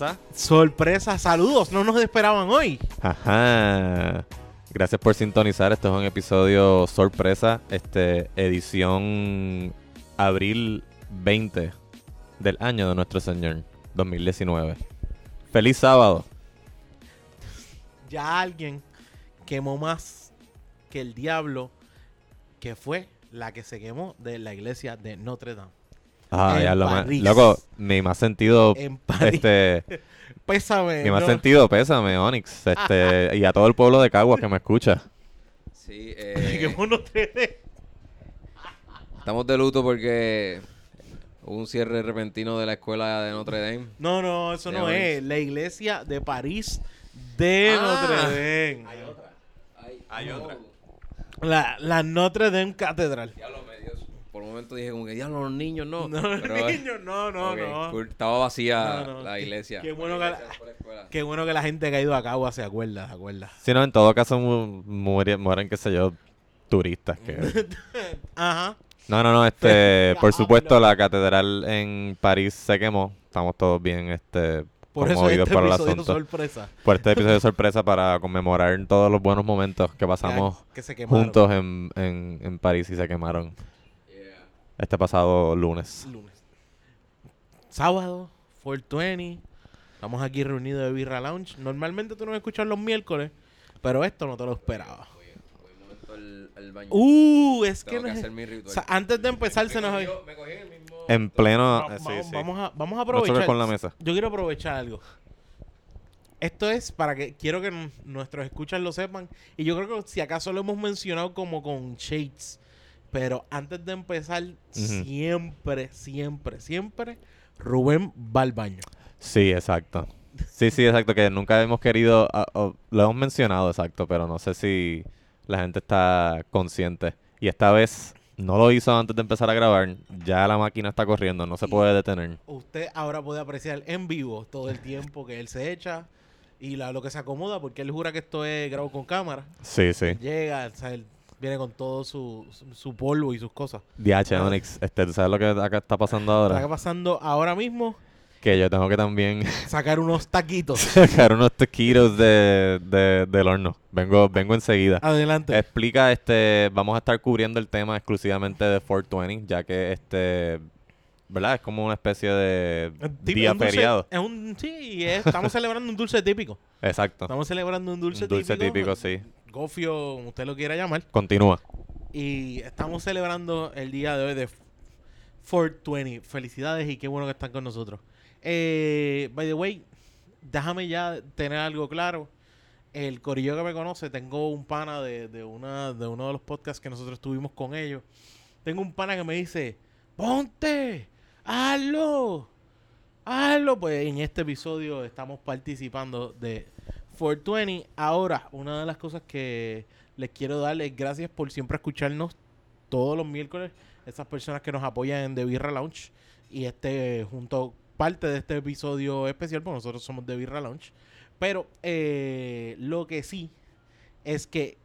Sorpresa. Sorpresa, saludos, no nos esperaban hoy. Ajá. Gracias por sintonizar. Este es un episodio sorpresa. Este, edición abril 20 del año de nuestro Señor, 2019. Feliz sábado. Ya alguien quemó más que el diablo, que fue la que se quemó de la iglesia de Notre Dame. Ah, En ya lo más. Loco, mi más sentido. En París. Este, Pésame. mi más no. sentido, pésame, Onyx. Este, y a todo el pueblo de Caguas que me escucha. Sí, eh, quemó Notre Dame. estamos de luto porque hubo un cierre repentino de la escuela de Notre Dame. No, no, eso no Onyx. es. La iglesia de París de Ah. Notre Dame. Hay otra. La, la Notre Dame Catedral. Diablo, Por un momento dije como que diablo los niños no. No, Pero, eh, niño, no, no, no. Estaba vacía No, no, la iglesia. qué bueno La que- iglesia fue la. Qué bueno que la gente que ha ido a Cagua se acuerda, se acuerda. Si no, en todo caso mu- muere- mueren, qué sé yo, turistas. Que... Ajá. No, no, no, este, por supuesto la catedral en París se quemó. Estamos todos bien, este, Por eso este por el episodio sorpresa. Por este episodio de sorpresa para conmemorar todos los buenos momentos que pasamos Que, que juntos en, en, en París y se quemaron. Este pasado lunes. Lunes. Sábado, 420. Estamos aquí reunidos de Birra Lounge. Normalmente tú nos escuchas los miércoles, pero esto no te lo esperaba. Voy un momento al, al baño. Uh, es que, Tengo no que es- hacer mi ritual. o sea, antes de empezar se nos... cogió- me cogí en el mismo... En pleno... Va- eh, sí, vamos, sí. vamos a, vamos a aprovechar. con la mesa. Yo quiero aprovechar algo. Esto es para que quiero que nuestros escuchas lo sepan. Y yo creo que si acaso lo hemos mencionado como con Shades. Pero antes de empezar, siempre, siempre, siempre, Rubén va al baño. Sí, exacto. Sí, sí, exacto, que nunca hemos querido, ah, oh, lo hemos mencionado, exacto, pero no sé si la gente está consciente. Y esta vez no lo hizo antes de empezar a grabar, ya la máquina está corriendo, no se puede detener. Usted ahora puede apreciar en vivo todo el tiempo que él se echa y la- lo que se acomoda, porque él jura que esto es grabo con cámara. Sí, sí. Llega, o sea, él viene con todo su, su, su polvo y sus cosas. DH Onyx, este, ¿tú sabes lo que acá está pasando Está ahora? pasando ahora mismo Que yo tengo que también sacar unos taquitos. sacar unos taquitos de, de- del horno. Vengo, vengo enseguida. Adelante. Explica, este, vamos a estar cubriendo el tema exclusivamente de 420, ya que este, ¿verdad? Es como una especie de Tip- día dulce- feriado. Es un, sí, es- estamos celebrando un dulce típico. Exacto. Estamos celebrando un dulce, Un dulce típico, sí. Gofio, como usted lo quiera llamar. Continúa. Y estamos celebrando el día de hoy de 420. Felicidades y qué bueno que están con nosotros. Eh, by the way, déjame ya tener algo claro. El corillo que me conoce, tengo un pana de, de una, de uno de los podcasts que nosotros tuvimos con ellos. Tengo un pana que me dice, ponte, hazlo, hazlo. Pues en este episodio estamos participando de 420. Ahora, una de las cosas que les quiero dar es gracias por siempre escucharnos todos los miércoles. Esas personas que nos apoyan en The Birra Lounge. Y este, junto, parte de este episodio especial, porque nosotros somos The Birra Lounge. Pero eh, lo que sí es que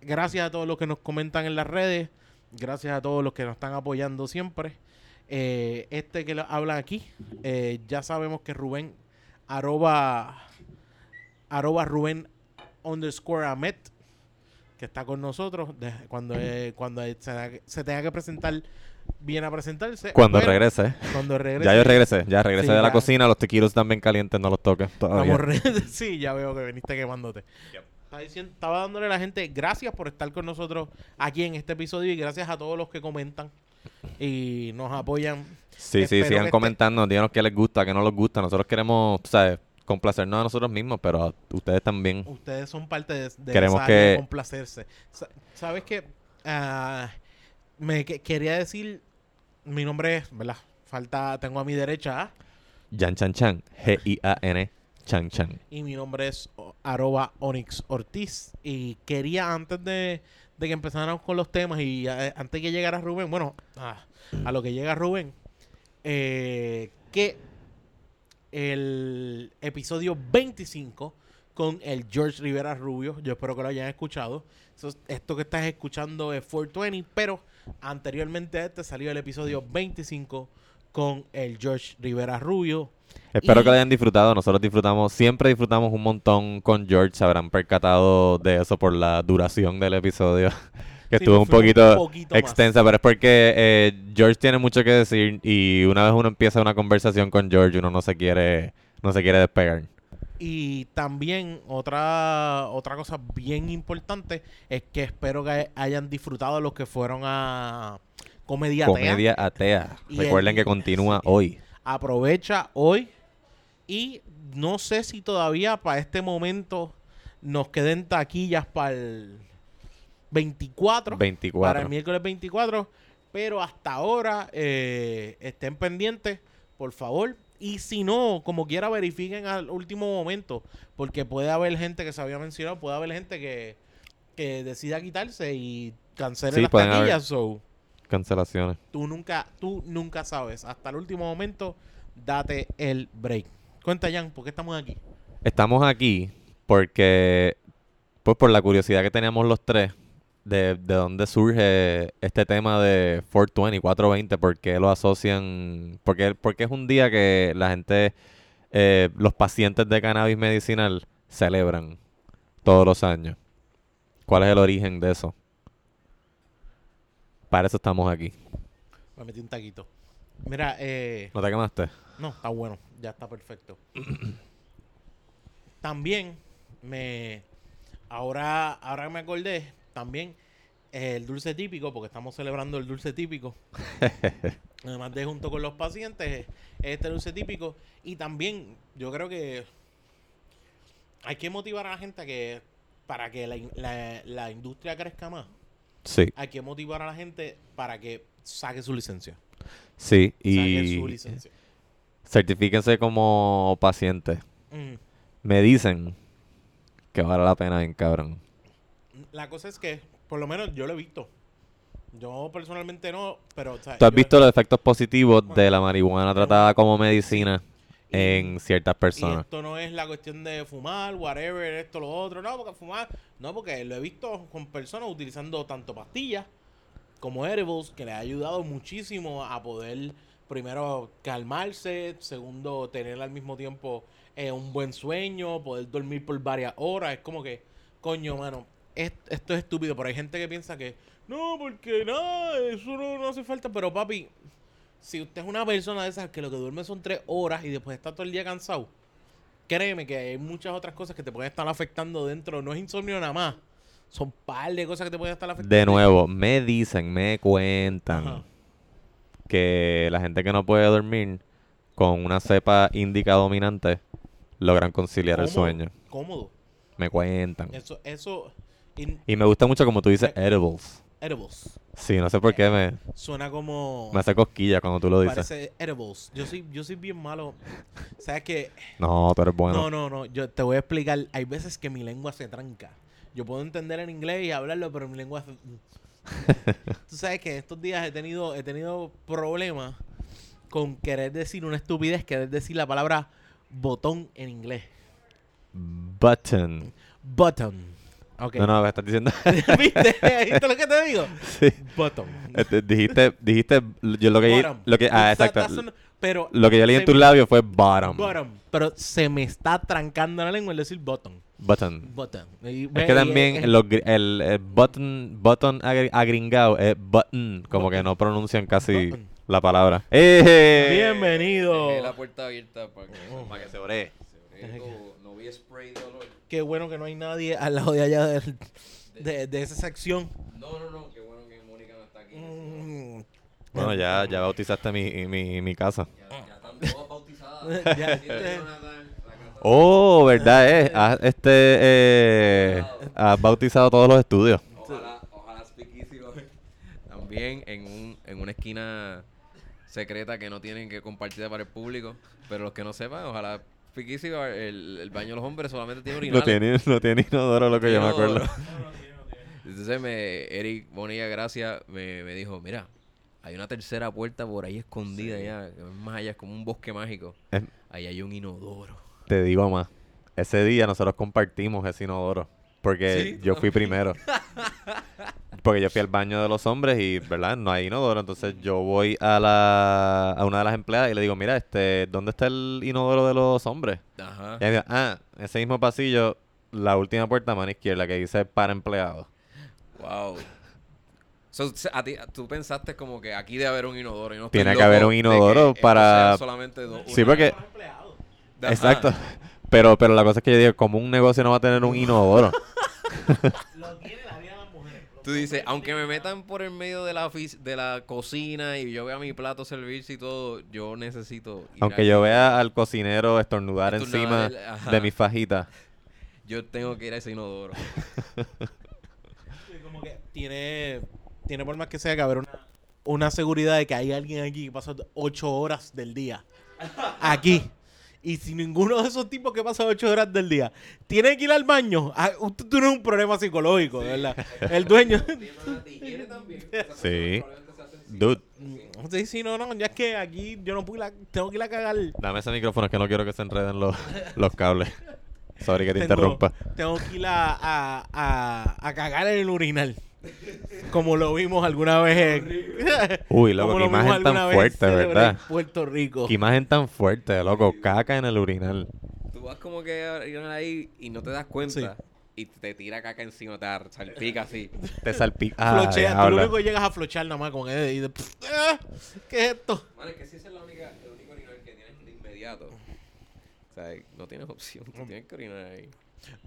gracias a todos los que nos comentan en las redes, gracias a todos los que nos están apoyando siempre. Eh, este que lo- hablan aquí, eh, ya sabemos que Rubén, arroba, arroba Rubén underscore Amet, que está con nosotros, de- cuando, eh, cuando se, tenga que- se tenga que presentar, viene a presentarse. Cuando regrese. Cuando regrese. Ya yo regresé, ya regresé Sí, de la cocina, los tequilos están bien calientes, no los toques todavía. Sí, ya veo que veniste quemándote. Diciendo- estaba dándole a la gente gracias por estar con nosotros aquí en este episodio y gracias a todos los que comentan y nos apoyan. Sí, sí, Espero que sigan este- comentando, díganos qué les gusta, qué no les gusta. Nosotros queremos, tú sabes, complacernos a nosotros mismos, pero a ustedes también. Ustedes son parte de, de Queremos esa que- complacerse. Sa- ¿Sabes qué? Ah, me que- quería decir, mi nombre es, ¿verdad? Falta, tengo a mi derecha a, Jan Chan Chan, G-I-A-N, Chan Chan. y mi nombre es o- arroba Onyx Ortiz. Y quería antes de, de que empezáramos con los temas y eh, antes que llegara Rubén, bueno, a lo que llega Rubén, eh, que el episodio 25 con el George Rivera Rubio, yo espero que lo hayan escuchado. Esto que estás escuchando es 420, pero anteriormente a este salió el episodio 25 con el George Rivera Rubio. Espero Y- que lo hayan disfrutado. Nosotros disfrutamos, siempre disfrutamos un montón con George. Se habrán percatado de eso por la duración del episodio. que Sí, estuvo un poquito, un poquito más. extensa, pero es porque eh, George tiene mucho que decir y una vez uno empieza una conversación con George, uno no se quiere, no se quiere despegar. Y también otra, otra cosa bien importante es que espero que hayan disfrutado los que fueron a Comedia, Atea. Comedia atea. Y Recuerden el- que continúa sí. hoy. Aprovecha hoy y no sé si todavía para este momento nos queden taquillas para el 24. 24. Para el miércoles 24. Pero hasta ahora eh, estén pendientes, por favor. Y si no, como quiera, verifiquen al último momento. Porque puede haber gente que se había mencionado, puede haber gente que, que decida quitarse y cancele Sí, las haber. taquillas. So, Cancelaciones. tú nunca, tú nunca sabes. Hasta el último momento, date el break. Cuenta, Jan, ¿por qué estamos aquí? Estamos aquí porque, pues por la curiosidad que teníamos los tres, de, de dónde surge este tema de 420, 420, por qué lo asocian, porque, porque es un día que la gente, eh, los pacientes de cannabis medicinal celebran todos los años. ¿Cuál es el origen de eso? Para eso estamos aquí. Me metí un taquito. Mira, eh, ¿No te quemaste? No, está bueno, ya está perfecto. también me ahora ahora me acordé también eh, el dulce típico porque estamos celebrando el dulce típico. Además de junto con los pacientes este dulce típico y también yo creo que hay que motivar a la gente a que para que la- la industria crezca más. Sí, Hay que motivar a la gente para que saque su licencia. sí. Saque su Y licencia. certifíquense como pacientes. Mm. Me dicen que vale la pena bien cabrón. La cosa es que, por lo menos yo lo he visto. Yo personalmente no, pero... o sea, ¿Tú has visto los efectos positivos de la marihuana tratada como medicina en ciertas Y personas? esto no es la cuestión de fumar, whatever, esto, lo otro. No, porque fumar... No, porque lo he visto con personas utilizando tanto pastillas como edibles, que les ha ayudado muchísimo a poder, primero, calmarse. Segundo, tener al mismo tiempo eh, un buen sueño, poder dormir por varias horas. Es como que, coño, mano, es- esto es estúpido. Pero hay gente que piensa que, no, porque nada, eso no, no hace falta. Pero papi, si usted es una persona de esas que lo que duerme son tres horas y después está todo el día cansado, créeme que hay muchas otras cosas que te pueden estar afectando dentro. No es insomnio nada más. Son par de cosas que te pueden estar afectando. De nuevo, me dicen, me cuentan Ajá. que la gente que no puede dormir con una cepa índica dominante logran conciliar el sueño. Cómodo. Me cuentan. Eso, eso, in- Y me gusta mucho como tú dices, edibles. Edibles. Sí, no sé por qué me, Suena como... me hace cosquilla cuando tú lo dices. Parece edibles. Yo soy, yo soy bien malo. ¿Sabes qué? No, tú eres bueno. No, no, no. Yo te voy a explicar. Hay veces que mi lengua se tranca. Yo puedo entender en inglés y hablarlo, pero mi lengua... Tú sabes que estos días he tenido, he tenido problemas con querer decir una estupidez, querer decir la palabra botón en inglés. Button. Button. No, no, me estás diciendo. ¿Viste? ¿Viste lo que te digo? sí. Button. Este, dijiste, dijiste, yo lo que, Bottom. lo que, ah, exacto. pero Lo que yo leí en tus labios fue bottom. Bottom. Pero se me está trancando la lengua el decir button. Button. Button. Y- Es que también los el, el button, button agri- agringado es button, como que no pronuncian casi Button. la palabra. ¡Eh! Bienvenido. Dejé la puerta abierta para que, Oh. Para que se ore. no, no vi spray de olor. Qué bueno que no hay nadie al lado de allá del- de, de esa sección. No, no, no, qué bueno que Mónica no está aquí. Mm. Bueno, ya, ya bautizaste mi, mi, mi casa. Ya, ya están todas bautizadas. Ya, este- Oh, ¿verdad? Eh? Has, este, eh, has bautizado todos los estudios. Ojalá, ojalá También en, un, en una esquina secreta que no tienen que compartir para el público. Pero los que no sepan, ojalá Speakeasy, el, el baño de los hombres solamente tiene No urinales. tiene, no tiene inodoro lo que yo me Tiene acuerdo. Entonces me, Eric Bonilla Gracia me, me dijo, mira, hay una tercera puerta por ahí escondida ya, que es más allá, es como un bosque mágico. Es- Ahí hay un inodoro. Te digo más. Ese día nosotros compartimos ese inodoro. Porque Sí, yo fui primero. Porque yo fui al baño de los hombres y, ¿verdad? No hay inodoro. Entonces yo voy a la a una de las empleadas y le digo, mira, este, ¿dónde está el inodoro de los hombres? Ajá. Y ella me dice, ah, ese mismo pasillo, la última puerta a mano izquierda que dice para empleados. Wow. So, a ti- tú pensaste como que aquí debe haber un inodoro. y no Tiene que haber un inodoro para- solamente dos- Sí, porque... Exacto. Pero, pero la cosa es que yo digo, como un negocio no va a tener un inodoro? Lo tiene la vida de las mujeres. Tú dices, aunque me metan por el medio de la, de la cocina y yo vea mi plato servirse y todo, yo necesito. ir Aunque yo vea al cocinero estornudar Estornudar encima el- de mi fajita. Yo tengo que ir a ese inodoro. Como que tiene, tiene por más que sea que haber una, una seguridad de que hay alguien aquí que pasa ocho horas del día aquí. Y si ninguno de esos tipos que pasa ocho horas del día tiene que ir al baño, ah, usted tiene un problema psicológico, de ¿verdad? El dueño. Sí. Dude, Sí, sí, no, no, ya es que aquí yo no puedo ir a- tengo que ir a cagar. dame ese micrófono que no quiero que se enreden los, los cables. Sorry que te Tengo- interrumpa. Tengo que ir a, a, a, a cagar en el urinal. Como lo vimos alguna vez en... Uy, loco, como qué lo vimos imagen tan alguna vez en fuerte, ¿verdad? Puerto Rico. Qué imagen tan fuerte, loco. Caca en el urinal. Tú vas como que a ir ahí y no te das cuenta. Y te tira caca encima, te salpica así. Te salpica. Ah, Flochea, tú lo único que llegas a flochar nada más con él y de, ah, ¿qué es esto? Mano, es que si esa es la única, el único orinal que tienes de inmediato. O sea, no tienes opción, tú tienes que orinar ahí.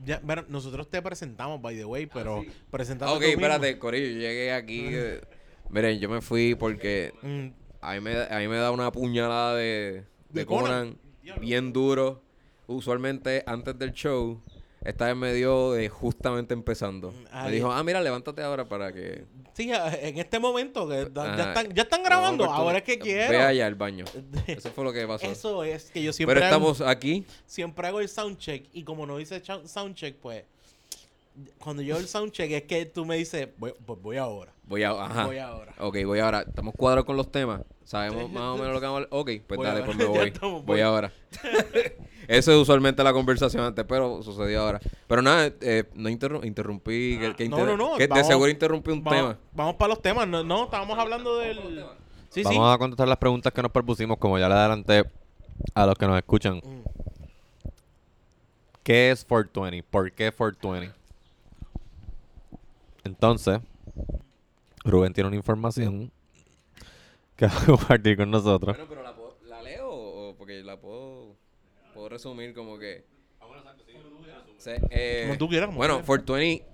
Ya, bueno, nosotros te presentamos, by the way, pero sí. presentando Ah, ok, espérate, Corillo, yo llegué aquí. eh, miren, yo me fui porque Mm, a mí me, a mí me da una puñalada de, de, De Conan. Bien duro. Usualmente antes del show, esta vez me dio justamente empezando. Ah, me dijo, ah, mira, levántate ahora para que... Sí, en este momento que ya, están, ya están grabando, ahora es que quiero. Ve allá al baño. Eso fue lo que pasó. Eso es que yo siempre, Pero hago, estamos aquí. siempre hago el soundcheck y como no hice soundcheck, pues cuando yo hago el soundcheck es que tú me dices, voy, pues voy ahora. Voy a, ajá. Voy ahora. Ok, voy ahora. Estamos cuadrados con los temas. Sabemos más o menos lo que vamos a hablar. Ok, pues Voy dale, pues me voy. estamos, voy voy. ahora. Eso es usualmente la conversación antes, pero sucedió ahora. Pero nada, eh, no interru- interrumpí. que, que Ah, no, inter- no, no, que de seguro interrumpí un Vamos, tema. vamos para los temas. No, no, estábamos hablando del. Sí, sí. Vamos a contestar las preguntas que nos propusimos, como ya le adelanté a los que nos escuchan. Mm. ¿Qué es 420? ¿Por qué 420? Entonces, Rubén tiene una información que va a compartir con nosotros. Bueno, pero la, puedo- la leo o porque la puedo, puedo resumir como que. Se- eh, Como tú quieras, como Bueno, quieras. 420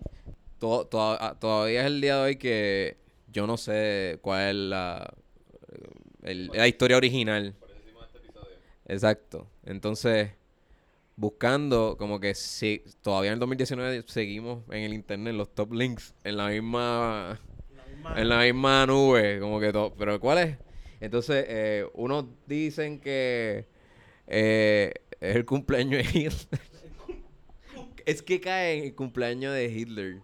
to- to- ah, todavía es el día de hoy que yo no sé cuál es la, el- la historia original. Exacto. Entonces, buscando como que si todavía en el 2019 seguimos en el internet los top links en la misma en la misma nube, como que todo. Pero ¿cuál es? Entonces, eh, unos dicen que eh, es el cumpleaños de Hitler. es que cae en el cumpleaños de Hitler.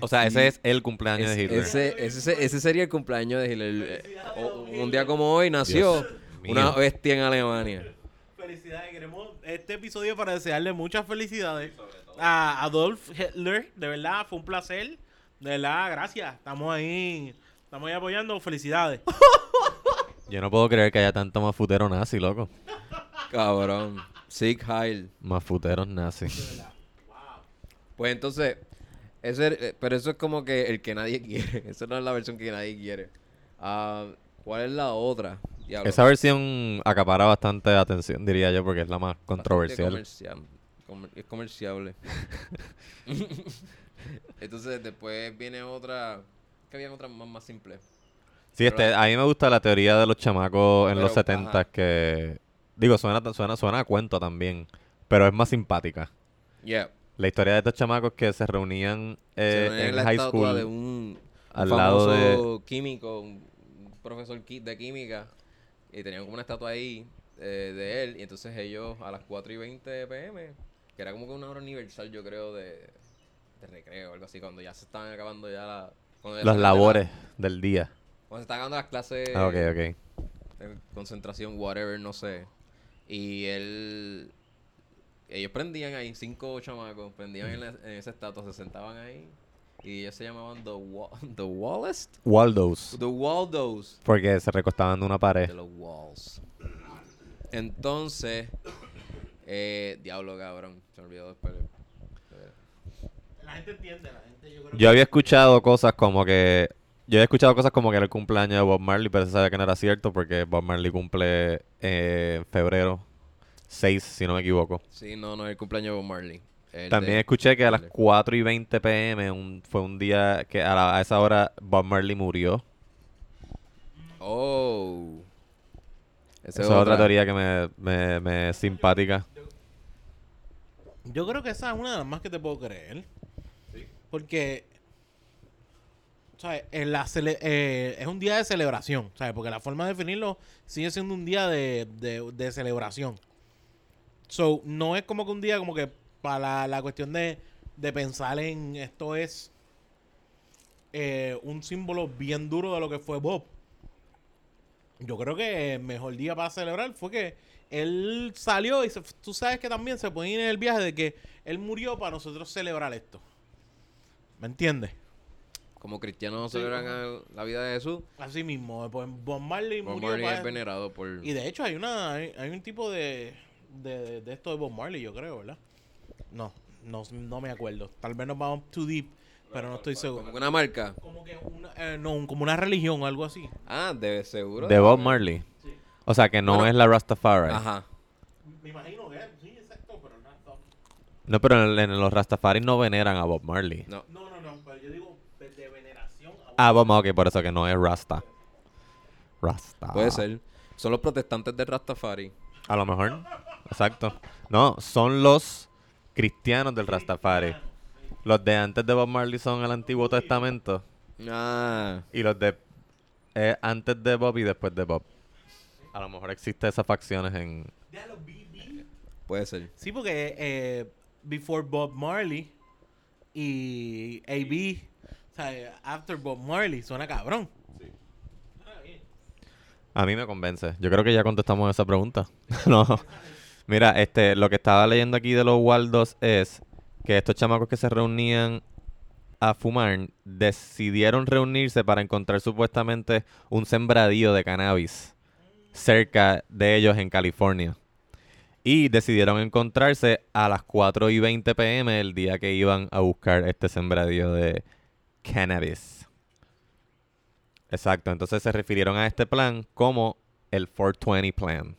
O sea, ese es el cumpleaños Es- de Hitler. Ese, ese, ese sería el cumpleaños de Hitler. O- un día como hoy nació Dios una mío. bestia en Alemania. Felicidades, queremos este episodio para desearle muchas felicidades a Adolf Hitler. De verdad, fue un placer. De verdad, gracias. Estamos ahí, estamos ahí apoyando. Felicidades. Yo no puedo creer que haya tanto mafutero nazi, loco. Cabrón. Sieg Heil. Mafuteros nazi. Pues entonces, ese, eh, pero eso es como que el que nadie quiere. Esa no es la versión que nadie quiere. Ah, ¿Cuál es la otra? Diablo. Esa versión acapara bastante atención, diría yo, porque es la más controversial. comercial- comer- es comerciable. Entonces después viene otra. Que había otra más, más simple. Sí, este, a mí me gusta la teoría de los chamacos en los Pero, 70 ajá. que... Digo, suena, suena, suena a cuento también, pero es más simpática. Yeah. La historia de estos chamacos que se reunían eh, Se en la high school de un, al un lado de... químico, un profesor de química. Y tenían como una estatua ahí eh, de él. Y entonces ellos a las 4 y 20 pm, que era como que una hora universal, yo creo, de, de recreo o algo así, cuando ya se estaban acabando ya la, ya Las labores del día. Cuando se estaban acabando las clases Ah, ok, ok. de concentración, whatever, no sé. Y él. Ellos prendían ahí, cinco chamacos, prendían en, la- en esa estatua, se sentaban ahí. Y ellos se llamaban The, Wa- The Wallest. Waldos. The Waldos. Porque se recostaban de una pared. De los Walls. Entonces, eh, diablo cabrón. Se me olvidó después. La gente entiende, la gente yo creo Yo había escuchado cosas como que. Yo había escuchado cosas como que era el cumpleaños de Bob Marley, pero se sabía que no era cierto porque Bob Marley cumple eh, en febrero 6, si no me equivoco. Sí, no, no, el cumpleaños de Bob Marley. El También de- escuché que a las 4 y 20 pm un- fue un día que a, la- a esa hora Bob Marley murió. Oh. Esa Esa es otra teoría que me, me, me es simpática. Yo creo que esa es una de las más que te puedo creer. Porque, eh, es un día de celebración, ¿sabes? Porque la forma de definirlo sigue siendo un día de, de- celebración. So, no es como que un día como que para la, la cuestión de, de pensar en esto es eh, un símbolo bien duro de lo que fue Bob. Yo creo que el mejor día para celebrar fue que él salió y tú sabes que también se ir en el viaje de que él murió para nosotros celebrar esto. ¿Me entiendes? Como cristianos Sí, celebran la vida de Jesús, Así mismo, pues Bob Marley Bob murió Marley para- es venerado por... Y de hecho hay una hay, hay un tipo de, de, de esto de Bob Marley, yo creo, ¿verdad? No, no, no me acuerdo. Tal vez nos vamos too deep, pero no estoy seguro. Como que una marca. Como que una, eh, no, como una religión o algo así. Ah, de seguro. De Bob Marley. O sea que no Bueno. es la Rastafari. Ajá. Me imagino que sí, exacto, pero no. No, pero en, en los Rastafari no veneran a Bob Marley. No. No, no, no, pero yo digo de, de veneración a Ah, Bob ok, por eso que no es Rasta. Rasta. Puede ser. Son los protestantes de Rastafari. A lo mejor. Exacto. No, son los cristianos del Rastafari. Los de antes de Bob Marley son el Antiguo Testamento. Ah. Y los de eh, antes de Bob y después de Bob. A lo mejor existe esas facciones en... Puede ser. Sí, porque eh, Before Bob Marley y AB, sea, After Bob Marley, suena cabrón. A mí me convence. Yo creo que ya contestamos esa pregunta. no. Mira, este, lo que estaba leyendo aquí de los Waldos es que estos chamacos que se reunían a fumar decidieron reunirse para encontrar supuestamente un sembradío de cannabis cerca de ellos en California. Y decidieron encontrarse a las 4 y 20 pm el día que iban a buscar este sembradío de cannabis. Exacto, entonces se refirieron a este plan como el 420 Plan.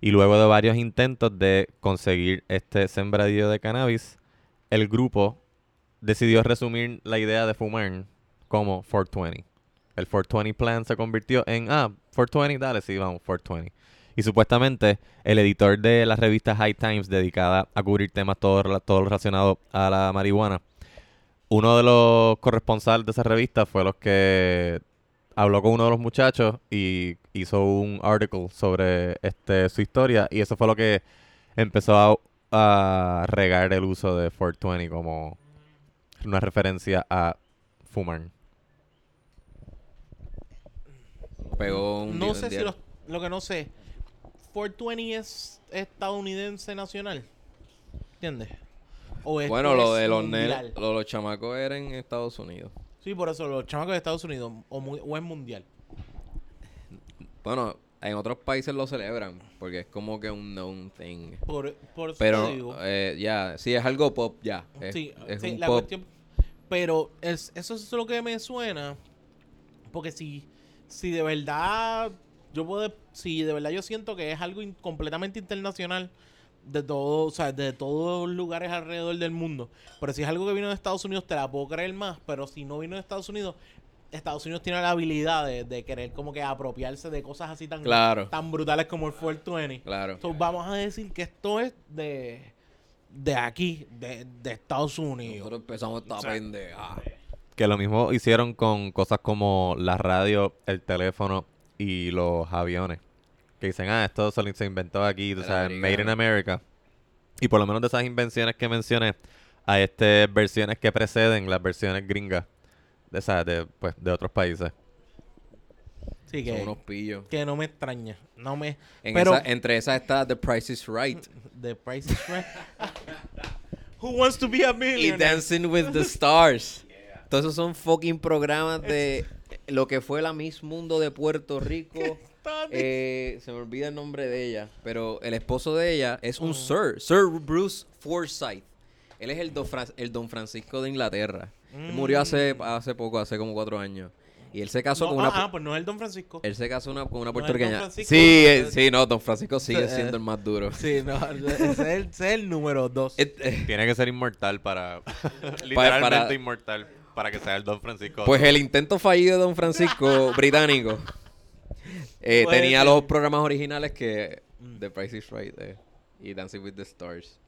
Y luego de varios intentos de conseguir este sembradío de cannabis, el grupo decidió resumir la idea de fumar como 420. El 420 Plan se convirtió en, ah, 420, dale, sí, vamos, 420. Y supuestamente el editor de la revista High Times dedicada a cubrir temas todo, todo relacionado a la marihuana, uno de los corresponsales de esa revista fue los que habló con uno de los muchachos y hizo un article sobre este su historia y eso fue lo que empezó a, a regar el uso de 420 como una referencia a fumar. Pegó un No sé si los, lo que no sé, 420 es estadounidense nacional. ¿Entiendes? O esto Bueno, lo es de los, mundial. lo los chamacos era en Estados Unidos. Sí, por eso los chamacos de Estados Unidos o, mu- o es mundial. Bueno, en otros países lo celebran porque es como que un known thing. Por, por eso Pero te digo. eh, ya, sí, es algo pop ya. Es, sí, es sí, un la pop. cuestión. Pero es, eso es lo que me suena. Porque si, si de verdad yo puedo, si de verdad yo siento que es algo in- completamente internacional de todo, o sea, de todos los lugares alrededor del mundo. Pero si es algo que vino de Estados Unidos, te la puedo creer más. Pero si no vino de Estados Unidos, Estados Unidos tiene la habilidad de, de querer como que apropiarse de cosas así tan, Claro. tan brutales como el 420. Claro. Entonces vamos a decir que esto es de, de aquí, de, de Estados Unidos. Nosotros empezamos esta O sea, pendeja. Que lo mismo hicieron con cosas como la radio, el teléfono y los aviones. Que dicen, ah, esto se, inventó aquí, tú sabes, Made in. America. Y por lo menos de esas invenciones que mencioné, hay este, versiones que preceden las versiones gringas de, esas, de, pues, de otros países. Sí, Son que, unos pillos. que no me extraña. No me. En pero esa- entre esas está The Price is Right. The Price is Right. Who wants to be a y millionaire? Dancing with the Stars. Todos esos son fucking programas de lo que fue la Miss Mundo de Puerto Rico. Eh, se me olvida el nombre de ella, pero el esposo de ella es un Sir, Sir Bruce Forsyth. Él es el don, Fran- el don Francisco de Inglaterra. Él murió hace, hace poco, hace como cuatro años. Y él se casó No, con una... ah, ah, pues no es el Don Francisco. Él se casó una- con una ¿No es Don puertorriqueña. Sí, eh, sí, no, Don Francisco sigue siendo el más duro. Sí, no, ese es el, ese es el número dos. Et- eh, Tiene que ser inmortal para. literalmente para- inmortal. Para que sea el Don Francisco. Pues el intento fallido de Don Francisco británico eh, tenía ser. los programas originales que Mm. The Price is Right eh, y Dancing with the Stars.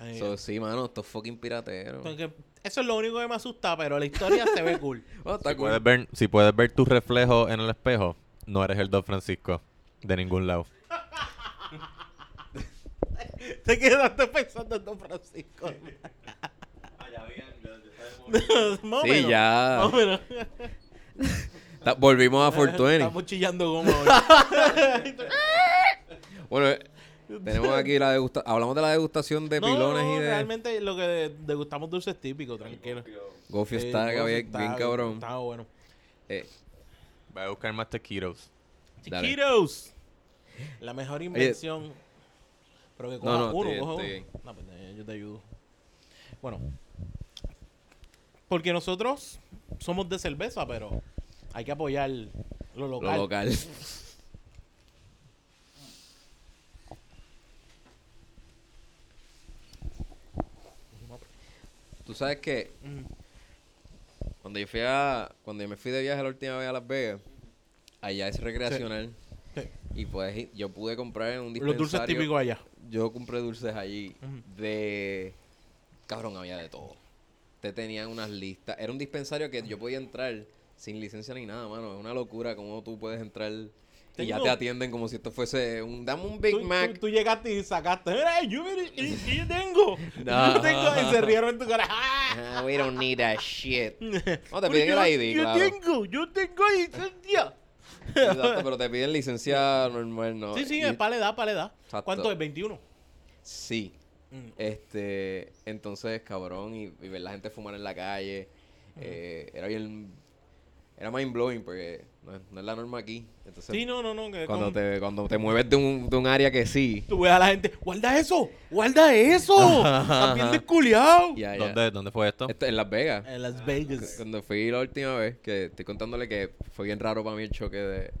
Ay, So, sí, mano, estos fucking pirateros. entonces, eso es lo único que me asusta, pero la historia se ve cool. Oh, está si, cool. puedes ver, si puedes ver tu reflejo en el espejo, no eres el Don Francisco. De ningún lado. Te quedaste pensando en Don Francisco. O Sí, ya. Ta- Volvimos a 420. Estamos chillando goma hoy. Bueno, eh, tenemos aquí la degustación. Hablamos de la degustación de No, pilones no, y de. realmente lo que degustamos dulces típicos, tranquilo. Gofio Sí, está Gofio bien, está- bien cabrón. Estaba bueno. Eh, Voy a buscar más taquitos. Dale. Chiquitos. La mejor invención. Pero que coja No, no, uno, estoy- coja estoy uno. No, pues, eh, yo te ayudo. Bueno. Porque nosotros somos de cerveza, pero hay que apoyar lo lo local. local. Tú sabes que cuando yo fui a cuando yo me fui de viaje la última vez a Las Vegas, allá es recreacional Sí. y pues ir- yo pude comprar en un Los dispensario. dulces típicos allá. Yo compré dulces allí de cabrón había de todo. Te tenían unas listas. Era un dispensario que yo podía entrar sin licencia ni nada, mano. Es una locura cómo tú puedes entrar y ya te atienden como si esto fuese un dame un Big tú, Mac. Tú, tú llegaste y sacaste. Mira, yo, tengo. No. Yo tengo. Y se rieron en tu cara. ¡Ah! We don't need that shit. No, te piden el ID, Yo claro. tengo, yo tengo licencia. Exacto, pero te piden licencia normal, ¿no? Sí, sí, Y- es para la edad, para la edad. Exacto. ¿Cuánto es? 21. Sí. Mm. Este, entonces, cabrón, y, y ver la gente fumar en la calle, eh, era bien, era mind blowing porque no es, no es la norma aquí. Entonces, Sí, no, no, no. que cuando con- te, cuando te mueves de un, de un área que sí, Tú ves a la gente, guarda eso, guarda eso. Bien desculiado. ya. ¿Dónde, ¿Dónde fue esto? Esto, en Las Vegas. En Las Vegas. Cuando fui la última vez, que estoy contándole que fue bien raro para mí el choque de,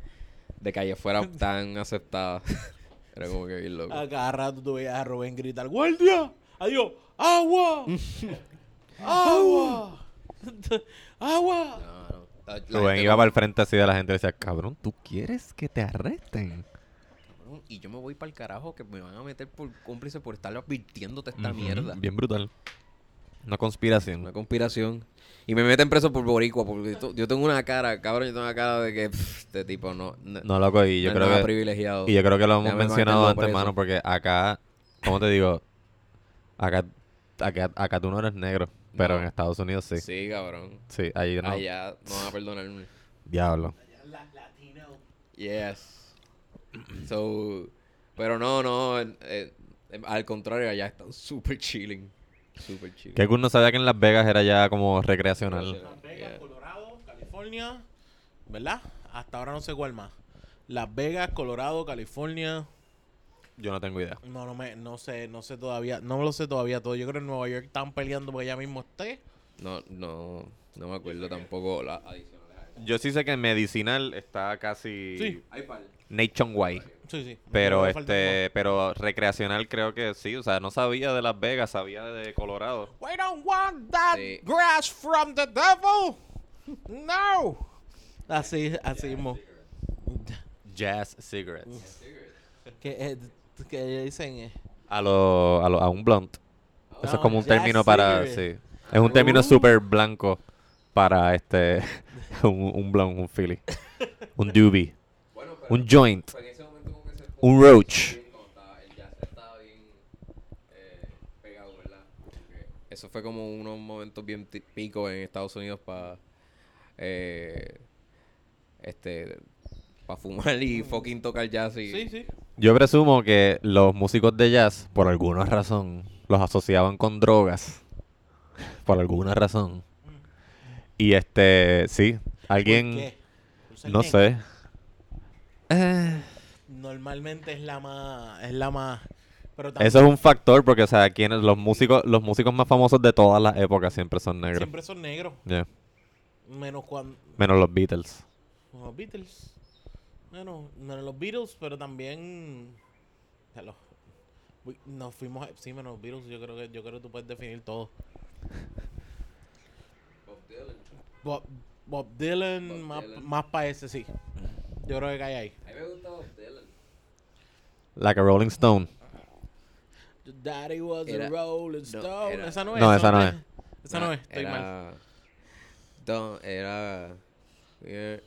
de que allá fuera tan aceptada. Era como que bien loco. A cada rato tú veías a Rubén gritar, guardia, adiós, agua, agua, agua. No, Rubén gente iba no- para el frente así de la gente y decía, cabrón, ¿tú quieres que te arresten? Cabrón, Y yo me voy para el carajo que me van a meter por cómplice por estar advirtiéndote esta mierda. Bien brutal. Una conspiración. Una conspiración. Y me meten preso por boricua porque yo tengo una cara, cabrón, yo tengo una cara de que pff, este tipo no, no, No, loco, y yo no creo nada que... privilegiado. Y yo creo que lo hemos mencionado antes, preso. mano, porque acá, ¿cómo te digo? Acá, acá, acá tú no eres negro, pero No. en Estados Unidos sí. Sí, Sí, cabrón. ahí no. Allá no van a perdonarme. Diablo. Yes. So, pero no, no, eh, eh, al contrario, allá están super chilling. Super chilling. Que no sabía que en Las Vegas era ya como recreacional. Las Vegas, Yeah. Colorado, California, ¿verdad? Hasta ahora no sé cuál más. Las Vegas, Colorado, California. Yo no tengo idea. No, no me, no sé, no sé todavía, no me lo sé todavía todo. Yo creo que en Nueva York están peleando porque ya mismo esté. No, no, no me acuerdo tampoco la adicional. Yo sí sé que en medicinal está casi Sí. Hay par. nationwide. Sí, sí. Pero Me falta este, pero recreacional creo que sí, o sea, no sabía de Las Vegas, sabía de Colorado. como- We don't want that Sí. grass from the devil. No. Así, así mismo. Jazz cigarettes. Que, eh, que dicen, eh, A lo, a lo, a un blunt. Eso es Ah, como un término para, sí. Es un término Uh. súper blanco para este, un, un blunt, un Philly. Un doobie. Bueno, pero Un joint. fue en ese momento como que se Un roach. bien cuando estaba- el jazz estaba bien eh, pegado, ¿verdad? Porque eso fue como unos momentos bien ti- picos en Estados Unidos para eh, este para fumar y fucking tocar jazz y sí, sí. Yo presumo que los músicos de jazz, por alguna razón, los asociaban con drogas. Por alguna razón. Y este, sí, alguien, ¿Por qué? Por ser no sé. Eh, Normalmente es la más, es la más, pero también Eso es un factor porque, o sea, quienes, los músicos, los músicos más famosos de todas las épocas siempre son negros. siempre son negros, Yeah. menos cuando Menos los Beatles. los Beatles, menos, menos los Beatles, pero también, los- nos fuimos, a- sí, menos los Beatles, yo creo que, yo creo que tú puedes definir todo. Bob Dylan. Bob, Bob Dylan, Bob más, Dylan. más para ese sí, yo creo que cae ahí. A mí me gusta Bob Dylan. Like a Rolling Stone. Your Daddy was Era- a Rolling no, Stone. era- esa no es. No, esa no es. Esa no Nah, es, estoy mal. era... Don, era... we're-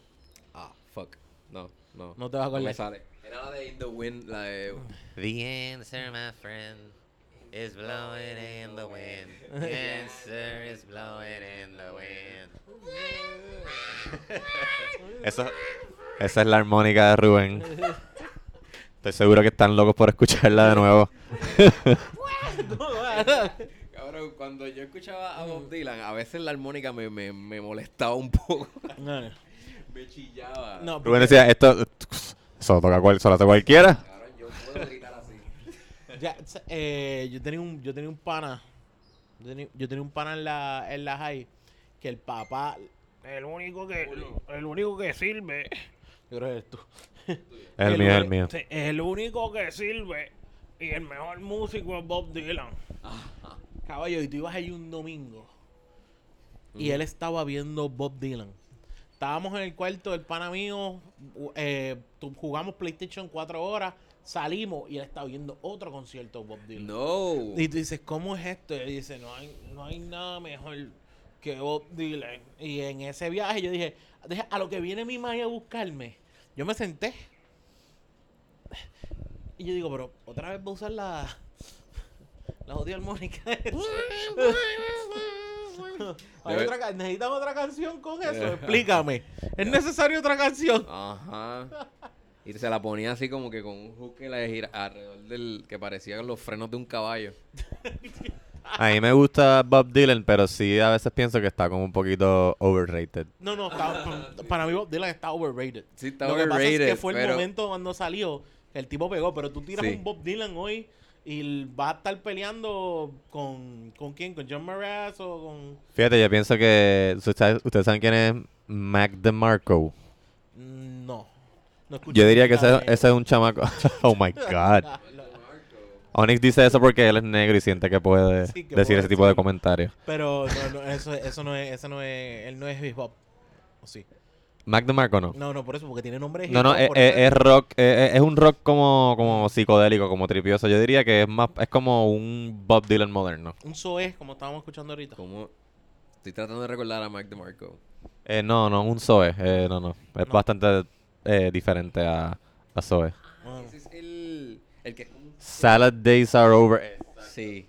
Ah, fuck. No, no. No te vas a me acordar. sale. Era la de In the Wind, la de... The answer, my friend, is blowing in the wind. The answer is blowing in the wind. Eso, esa es la armónica de Rubén. Estoy seguro que están locos por escucharla de nuevo. Cabrón, cuando yo escuchaba a Bob Dylan, a veces la armónica me, me, me molestaba un poco. Me chillaba. No, Rubén decía, esto, eso lo toca cual, eso lo toca cualquiera. Yo puedo gritar así. ya, eh, yo tenía un, yo tenía un pana. Yo tenía, yo tenía un pana en la, en la high que el papá, el único que, el único que sirve. Yo creo que eres tú. El mío, el mío. El único que sirve y el mejor músico es Bob Dylan. Caballo, y tú ibas ahí un domingo y él estaba viendo Bob Dylan. Estábamos en el cuarto del pana mío, eh, jugamos PlayStation cuatro horas, salimos y él estaba viendo otro concierto de Bob Dylan. No. Y tú dices, ¿cómo es esto? Y él dice, no hay, no hay nada mejor que Bob Dylan. Y en ese viaje yo dije, "Deja- a lo que viene mi madre a buscarme, yo me senté. Y yo digo, pero otra vez voy a usar la, la jodida armónica. Hay otra ca- ¿Necesitan otra canción con eso? Explícame. ¿Es necesaria otra canción? Ajá. Y se la ponía así como que con un hook que la gira alrededor del que parecía los frenos de un caballo. A mí me gusta Bob Dylan, pero sí a veces pienso que está como un poquito overrated. No, no, está- para mí Bob Dylan está overrated. Sí, está Lo que pasa es que overrated, fue el pero- momento cuando salió que el tipo pegó, pero tú tiras Sí. un Bob Dylan hoy y va a estar peleando con, ¿con quién? ¿Con John Maras o con...? Fíjate, yo pienso que ustedes ustedes saben quién es Mac DeMarco. Mm, No. no Yo diría que ese, ese es un chamaco. oh my god. Onyx dice eso porque él es negro y siente que puede Sí, que decir puede ese tipo de comentarios. Pero no, no, eso, eso no es, eso no es, él no es hip hop. ¿O sí? Mac DeMarco no. No, no, por eso, porque tiene nombre No, no, es, por es- eso es rock, es, es un rock como, como psicodélico, como tripioso. Yo diría que es más, es como un Bob Dylan moderno. Un Zoé, como estábamos escuchando ahorita. Como estoy tratando de recordar a Mark DeMarco. Eh, no, no, un Zoe, eh, no, no. Es No. bastante eh, diferente a, a Zoe. Ah. Ese es el el que Salad Days Are Over. sí.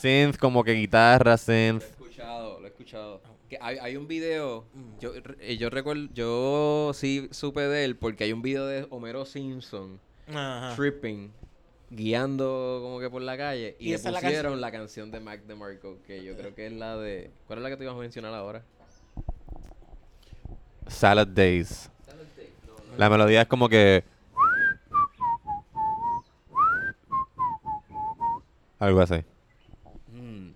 Synth, como que guitarra, Lo synth. he escuchado, lo he escuchado. Que hay, hay un video, Mm. yo, eh, yo recuerdo, yo sí supe de él porque hay un video de Homero Simpson Ajá. tripping, guiando como que por la calle y, Y le es la pusieron la canción de Mac DeMarco, que yo creo que es la de... ¿Cuál es la que te ibas a mencionar ahora? Salad Days. La melodía es como que. Algo así. Mm,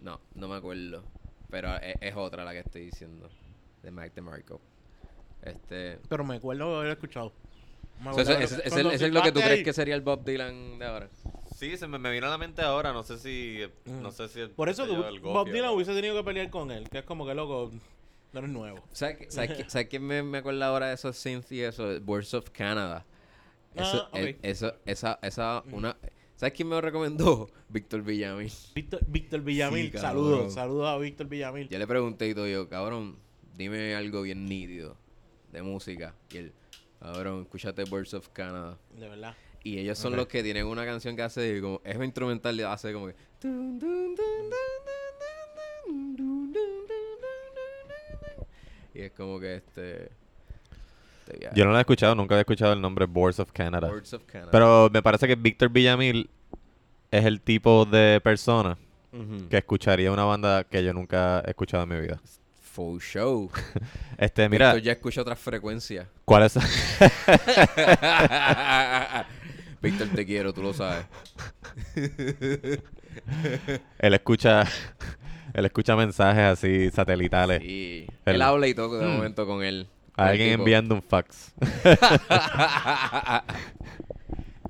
no, no me acuerdo. Pero es, es otra la que estoy diciendo. De Mac DeMarco. Este... Pero me acuerdo de haber escuchado. Me So, ese es lo que tú silbaste crees ahí. que sería el Bob Dylan de ahora. Sí, se me, me vino a la mente ahora. No sé si. Mm. No sé si. Por eso que Bob Dylan hubiese tenido que pelear con él, que es como que loco, no eres nuevo. ¿Sabes qué- sabes quién me, me acuerda ahora de esos synths y eso? Words of Canada. Eso, Ah, eso, esa, esa, una... ¿Sabes quién me lo recomendó? Víctor Villamil. Víctor, Víctor Villamil, Sí, saludos, saludos a Víctor Villamil. Yo le pregunté y todo yo, cabrón, dime algo bien nítido de música. Y él, cabrón, escúchate Words of Canada. De verdad. Y ellos son los que tienen una canción que hace como, es instrumental, y hace como que... Y es como que este... este viaje. Yo no lo he escuchado, nunca había escuchado el nombre Boards of Canada. Boards of Canada. Pero me parece que Víctor Villamil es el tipo de persona que escucharía una banda que yo nunca he escuchado en mi vida. Full show. Este, mira, Víctor ya escucha otras frecuencias. ¿cuál es? Víctor, te quiero, tú lo sabes. él escucha, él escucha mensajes así satelitales. Sí. Él habla y todo de Mm. momento con él. A alguien tipo. enviando un fax.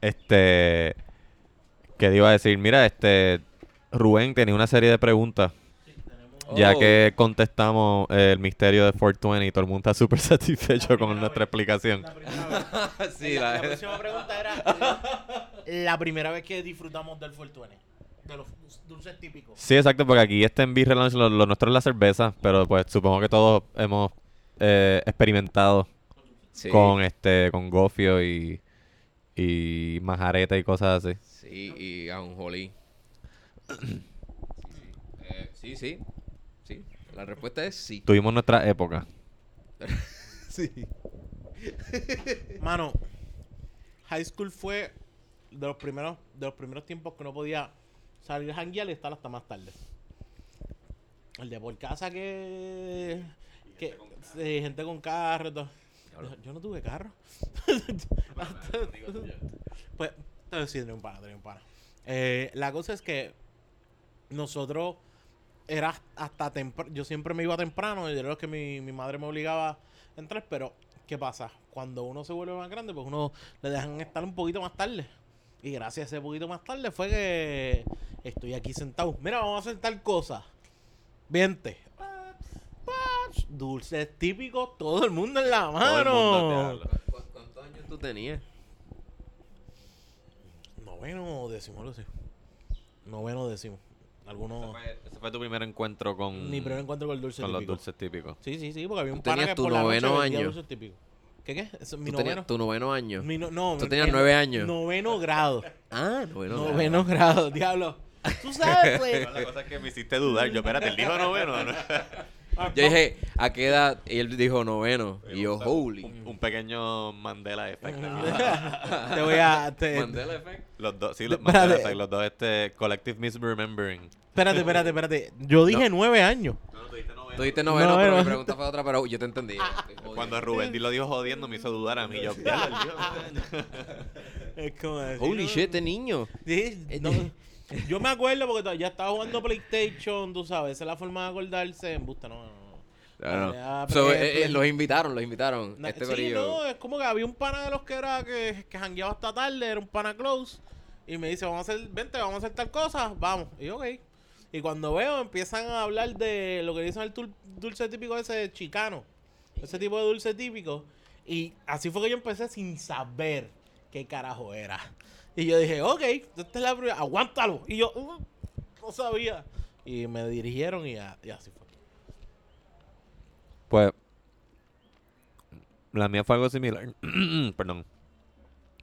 Este, ¿qué te iba a decir? Mira, este, Rubén tenía una serie de preguntas. Ya Oh. que contestamos el misterio de 420 y todo el mundo está súper satisfecho con nuestra explicación. La primera vez. sí, la, la, la próxima pregunta era la primera vez que disfrutamos del Fortuene. De los dulces típicos. Sí, exacto, porque aquí este en Beer Relaunch lo, lo nuestro es la cerveza, pero pues supongo que todos hemos eh, experimentado sí. con este con gofio y y majareta y cosas así. Sí, y ajonjolí. sí, eh, sí, sí. Sí. La respuesta es sí. Tuvimos nuestra época. Sí. Mano, high school fue de los primeros de los primeros tiempos que no podía salir a janguear y estar hasta más tarde. El de por casa que, que sí, gente con carro y todo. Yo, yo no tuve carro. pues, entonces sí, tenía un pana, tenía un pana. Eh, la cosa es que nosotros era hasta temprano. Yo siempre me iba temprano y de lo que mi, mi madre me obligaba a entrar, pero ¿qué pasa? Cuando uno se vuelve más grande, pues uno le dejan estar un poquito más tarde. Y gracias a ese poquito más tarde fue que estoy aquí sentado. Mira, vamos a hacer tal cosa. Vente. Dulces típicos, todo el mundo en la el mano. habla. ¿Cu- ¿Cuántos años tú tenías? Noveno décimo, lo sé. Noveno décimo. Algunos. Ese fue tu primer encuentro con, Mi primer encuentro con el dulce con los típico. dulces típicos. Sí, sí, sí, porque había un Tú pana tenías que tu por la noche noveno año. dulces típicos. ¿Qué qué? Eso es mi Tú noveno. tenías tu noveno año. Mi no, no, Tú tenías el nueve años. Noveno grado. Ah, noveno. noveno grado, diablo. Tú sabes, pues. La cosa es que me hiciste dudar. Yo, espérate, él dijo noveno. ¿no? Yo dije, ¿a qué edad? Y él dijo noveno. Y yo, holy. Un, un pequeño Mandela Effect. te voy a. te- Mandela Effect. Los dos, sí, los. Mandela Effect, los dos, este, Collective Misremembering. espérate, espérate, espérate. Yo dije nueve años. No, tú dijiste noveno. Tú dijiste noveno, Noveno. pero mi pregunta fue otra, pero yo te entendí. Cuando Rubén Di lo dijo jodiendo, me hizo dudar a mí. Yo, Holy no, shit, este niño. Yo me acuerdo porque ya estaba jugando PlayStation, tú sabes, esa es la forma de acordarse. En busta, no, no, So, eh, eh, los invitaron, los invitaron. Na- este sí, corillo. no, es como que había un pana de los que era que, que jangueaba hasta tarde, era un pana close. Y me dice, vamos a hacer, vente, vamos a hacer tal cosa, vamos. Y yo, ok. Y cuando veo, empiezan a hablar de lo que dicen el dulce típico ese chicano. Ese tipo de dulce típico. Y así fue que yo empecé sin saber qué carajo era. Y yo dije, ok, esta es la primera, aguántalo. Y yo, "Uh, no sabía. Y me dirigieron y, a- y así fue. Pues, la mía fue algo similar. Perdón.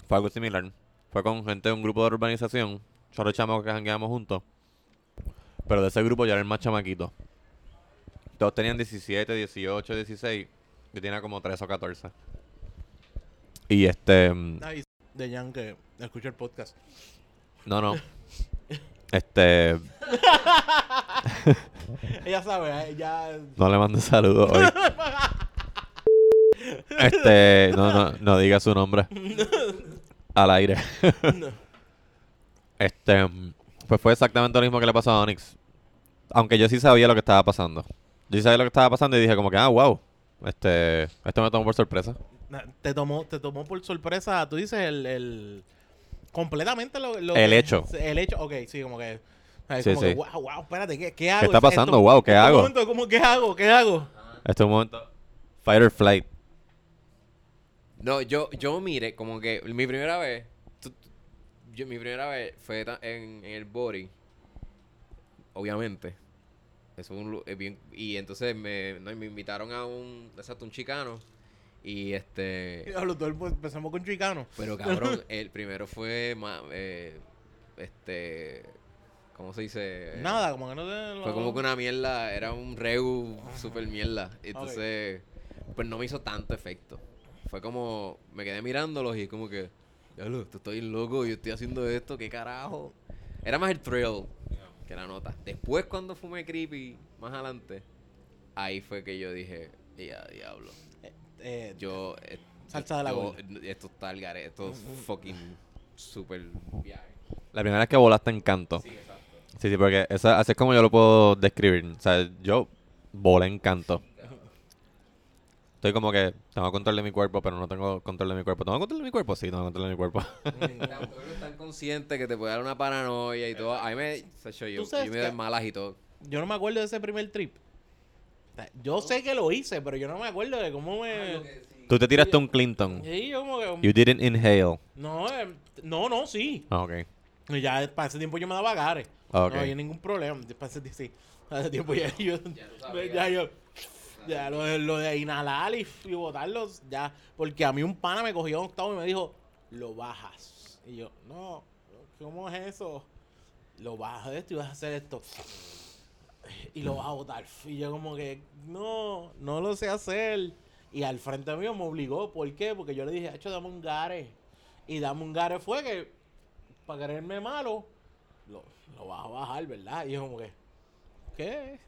Fue algo similar. Fue con gente de un grupo de urbanización. Solo chamacos que jangueamos juntos. Pero de ese grupo yo era el más chamaquito. Todos tenían 17, 18, 16. Yo tenía como 13 o 14. Y este... mm. De Jan que escucha el podcast. No, no. Este... Ella sabe, ella... No le mando saludos hoy. Este... No, no, no diga su nombre. Al aire. Este, pues fue exactamente lo mismo que le pasó a Onyx. Aunque yo sí sabía lo que estaba pasando. Yo sí sabía lo que estaba pasando y dije como que, ah, wow. Este, esto me tomó por sorpresa. Te tomó, te tomó por sorpresa, tú dices el... el completamente lo, lo El que- hecho. El hecho, ok, sí, como que... es Sí, como que, sí. wow, wow, espérate, ¿qué, qué hago? ¿Qué está Esto- pasando? Wow, ¿qué este hago? momento, como, ¿qué hago? ¿Qué hago? Este es un momento. Fight or flight. No, yo, yo mire, como que mi primera vez, yo, mi primera vez fue en, en el body, obviamente. Eso es un, es bien, y entonces me, no, me invitaron a un, exacto, un chicano. Y este, empezamos con chicano. pero cabrón, el primero fue más, eh, este, ¿cómo se dice? Nada, como que no te... Fue como que una mierda, era un reu super mierda. Entonces, pues no me hizo tanto efecto. fue como, me quedé mirándolos y como que, diablo, esto estoy loco, yo estoy haciendo esto, qué carajo. Era más el thrill que la nota. Después cuando fumé creepy, más adelante, ahí fue que yo dije, ya, diablo. Eh, Yo, eh, Salsa de la yo- gorda. esto está al gare, esto es fucking super viaje. La primera vez que volaste en canto. Sí, exacto. Sí, sí, porque esa, así es como yo lo puedo describir. O sea, yo volé en canto. Estoy como que tengo control de mi cuerpo, pero no tengo control de mi cuerpo. ¿Tengo control de mi cuerpo? Sí, tengo control de mi cuerpo. Tampoco tan consciente que te puede dar una paranoia y todo. A mí me, yo, yo me doy que- malas y todo. yo no me acuerdo de ese primer trip. Yo sé que lo hice, pero yo no me acuerdo de cómo me... Tú te tiraste un Clinton. Sí, yo como que... You didn't inhale. No, eh, no, no, sí. Ah, ok. Y ya para ese tiempo yo me daba gares. Ok. No había ningún problema. Para ese, sí, para ese tiempo ya yo... tú. Ya yo... Ya lo, de- lo de inhalar y, y botarlos, ya. Porque a mí un pana me cogió un octavo y me dijo, lo bajas. Y yo, no, ¿cómo es eso? Lo bajas de esto y vas a hacer esto. Y lo vas a botar. Y yo como que, no, no lo sé hacer. Y al frente mío me obligó. ¿Por qué? Porque yo le dije, hecho, dame un gare. Y dame un gare fue que, para quererme malo, lo, lo vas a bajar, ¿verdad? Y yo como que, ¿qué?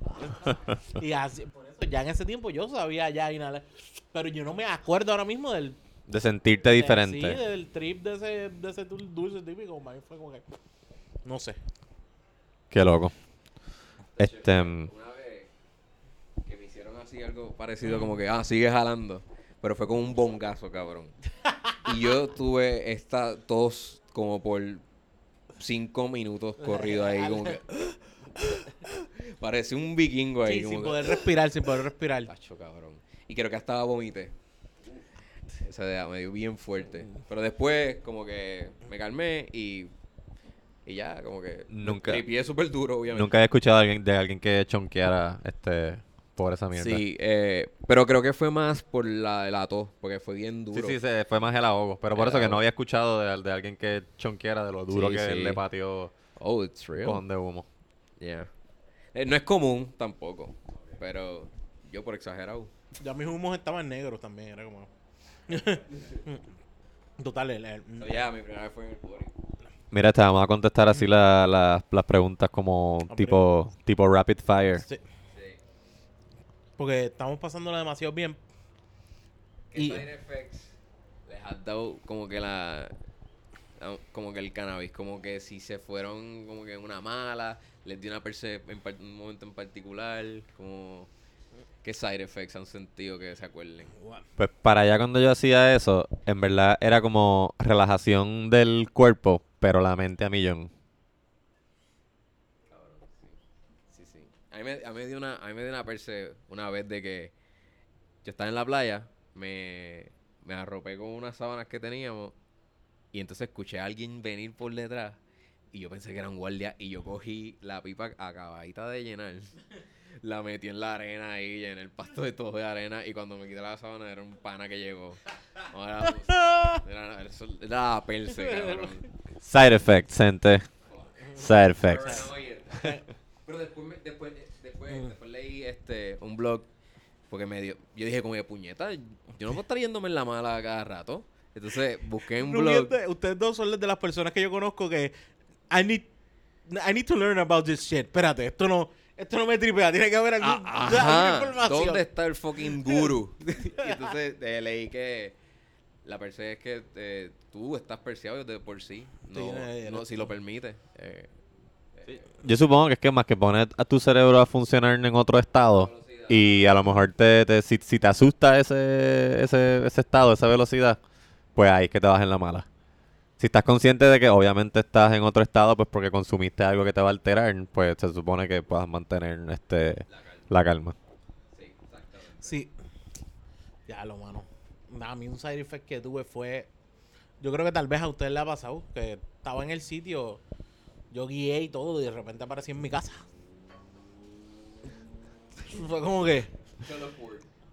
y así, por eso, ya en ese tiempo yo sabía ya inhalar. Pero yo no me acuerdo ahora mismo del... De sentirte diferente. Sí, del trip de ese, de ese dul- dulce típico. man, Fue como que, no sé. Qué loco. Este. Una vez que me hicieron así algo parecido, como que, ah, sigue jalando. Pero fue con un bongazo, cabrón. Y yo tuve esta tos como por cinco minutos corrido ahí, como que. Parecía un vikingo ahí, Sí, como sin que, poder respirar, sin poder respirar. Tacho, cabrón. Y creo que hasta vomité. Esa idea me dio bien fuerte. Pero después, como que me calmé y. Y ya, como que. Nunca- Tripié súper duro, obviamente. Nunca he escuchado de alguien, de alguien que chonqueara este, por esa mierda. Sí, eh, pero creo que fue más por la, la tos, porque fue bien Sí, duro. sí, se fue más el ahogo. Pero por El eso que no había escuchado de, de alguien que chonqueara de lo duro Sí, que sí. le pateó Oh, it's real. con de humo. Yeah. Eh, no es común tampoco, pero yo por exagerado. Ya mis humos estaban negros también, era como... Total, el, el- So, yeah, mi primera vez fue en el Puri. Mira, te vamos a contestar así la- la- las preguntas como Hombre. tipo, tipo rapid fire. sí, porque estamos pasándola demasiado bien. ¿Qué Y- side effects les ha dado como que la... Como que el cannabis, como que si se fueron como que en una mala, les dio una perse en un momento en particular, como... ¿Qué side effects han sentido que se acuerden? Pues para allá cuando yo hacía eso, en verdad era como relajación del cuerpo, pero la mente a millón. Sí, sí. A mí me, a mí me dio una, a mí me dio una perse una vez de que yo estaba en la playa, me, me arropé con unas sábanas que teníamos y entonces escuché a alguien venir por detrás y yo pensé que era un guardia y yo cogí la pipa acabadita de llenar, la metí en la arena ahí, en el pasto de todo de arena y cuando me quité la sábana era un pana que llegó. No, era, era, eso- era perse, cabrón. Side effects, gente. Side effects. Pero después, me- después, después, después leí este un blog porque me dio, yo dije como de puñeta, yo no puedo estar yéndome en la mala cada rato. Entonces busqué un blog. Ustedes, ustedes dos son de las personas que yo conozco que I need, I need to learn about this shit. Espérate, esto no, esto no me tripea. Tiene que haber algún, Ah, alguna ajá, información. ¿Dónde está el fucking guru? y entonces eh, leí que la perse es que eh, tú estás perseado de por sí. No, si lo permite. Eh, Yo supongo que es que más que poner a tu cerebro a funcionar en otro estado y a lo mejor te, te- si, si te asusta ese, ese, ese estado, esa velocidad, pues ahí es que te vas en la mala. Si estás consciente de que obviamente estás en otro estado, pues porque consumiste algo que te va a alterar, pues se supone que puedas mantener este la calma. sí, exactamente. Sí. Ya lo mano. A mí un side effect que tuve fue. Yo creo que tal vez a usted le ha pasado. Que estaba en el sitio. Yo guié y todo. Y de repente aparecí en mi casa. Fue como que.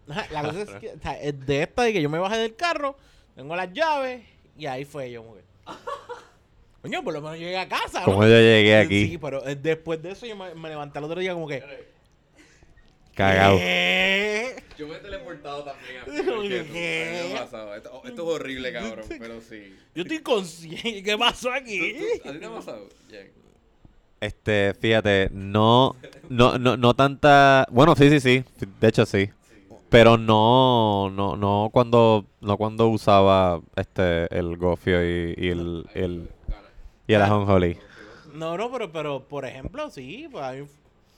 La cosa es que. de esta de que yo me bajé del carro. Tengo las llaves. Y ahí fue yo que. Coño, por lo menos llegué a casa. ¿no? Como yo llegué aquí, Sí, pero eh, después de eso yo me, me levanté el otro día como que. cagado. ¿qué? Yo me he teleportado también a tú. ¿qué? Me ha pasado. Esto, esto es horrible, cabrón, pero sí. Yo estoy consciente. ¿Qué pasó ¿Tú- aquí? tú- ¿A ti te ha pasado? Jack? Este, fíjate, no, no, no, no tanta, bueno, sí, sí, sí, de hecho sí, pero no, no, no cuando, no cuando usaba este el gofio y, y el, el y el ajonjolí. No, no, pero, pero por ejemplo, sí. Pues, hay-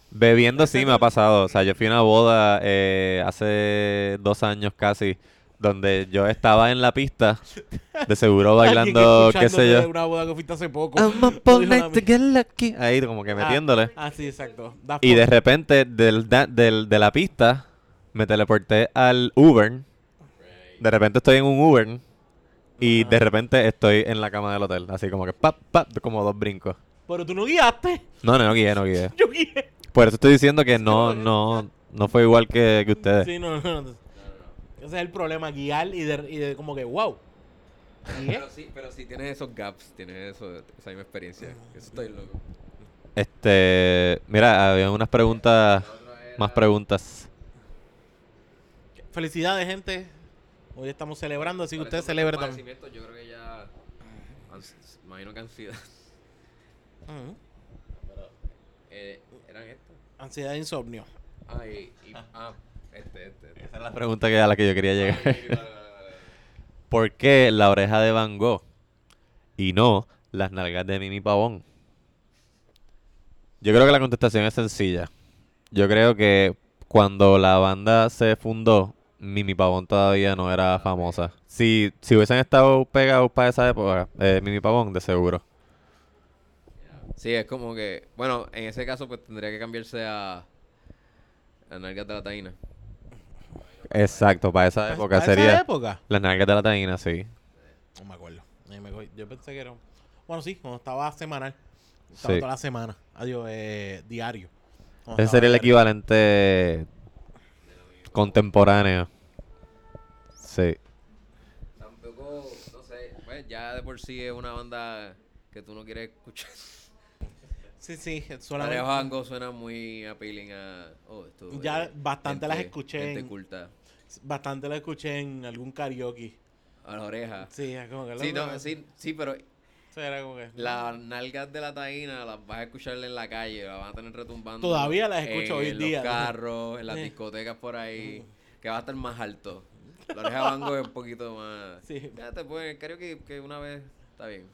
Bebiendo sí me ha pasado, o sea, yo fui a una boda eh, hace dos años casi, donde yo estaba en la pista, de seguro bailando, qué sé yo. una boda que fuiste hace poco. I'm up all night to get lucky. Ahí como que Ah, metiéndole. Ah, sí, exacto. Y de repente, del, da- del- de la pista, me teleporté al Uber. De repente estoy en un Uber. Y de repente estoy en la cama del hotel. Así como que, pap, pap, como dos brincos. Pero tú no guiaste. No, no, no guié, no guié. Yo guié. Por eso estoy diciendo que no, no, no fue igual que, que ustedes. Sí, no, no, no. Ese es el problema, guiar y de, y de como que, wow. Pero sí, pero sí tienes esos gaps, tienes eso, esa misma experiencia. Eso estoy loco. Este, mira, había unas preguntas, más preguntas. Felicidades, gente. Hoy estamos celebrando, así que usted celebre también. Yo creo que ya. Imagino que ansiedad. Eh, ¿Eran estos? Ansiedad e insomnio. Ah, y, y- ah, este, este. este. Esa es la pregunta que, a la que yo quería llegar. Ay. ¿Por qué la oreja de Van Gogh y no las nalgas de Mimi Pavón? Yo creo que la contestación es sencilla. Yo creo que cuando la banda se fundó, Mimi Pavón todavía no era famosa. Si, si hubiesen estado pegados para esa época, eh, Mimi Pavón, de seguro. Sí, es como que. Bueno, en ese caso, pues tendría que cambiarse a. A nalgas de la taína. Exacto, para esa época ¿Para sería esa época? las nalgas de la taína, sí. No me acuerdo. Yo pensé que era. Bueno, sí, cuando estaba semanal. Estaba Sí. toda la semana. Adiós, eh, diario. Ese sería el diario. equivalente contemporáneo. Sí. Tampoco, no sé. Pues ya de por sí es una banda que tú no quieres escuchar. Sí, sí, de Vango suena muy appealing a. Oh, esto, Ya eh, bastante las escuché Gente en- culta. Bastante la escuché en algún karaoke. A la oreja. Sí, es como que. Sí, no, sí, sí, pero era como que. las nalgas de la taína las vas a escuchar en la calle, las van a tener retumbando. Todavía las escucho en hoy en día. los carros, en las discotecas por ahí, que va a estar más alto. La oreja Vango es un poquito más. Sí. Ya te pueden, creo que, que una vez está bien.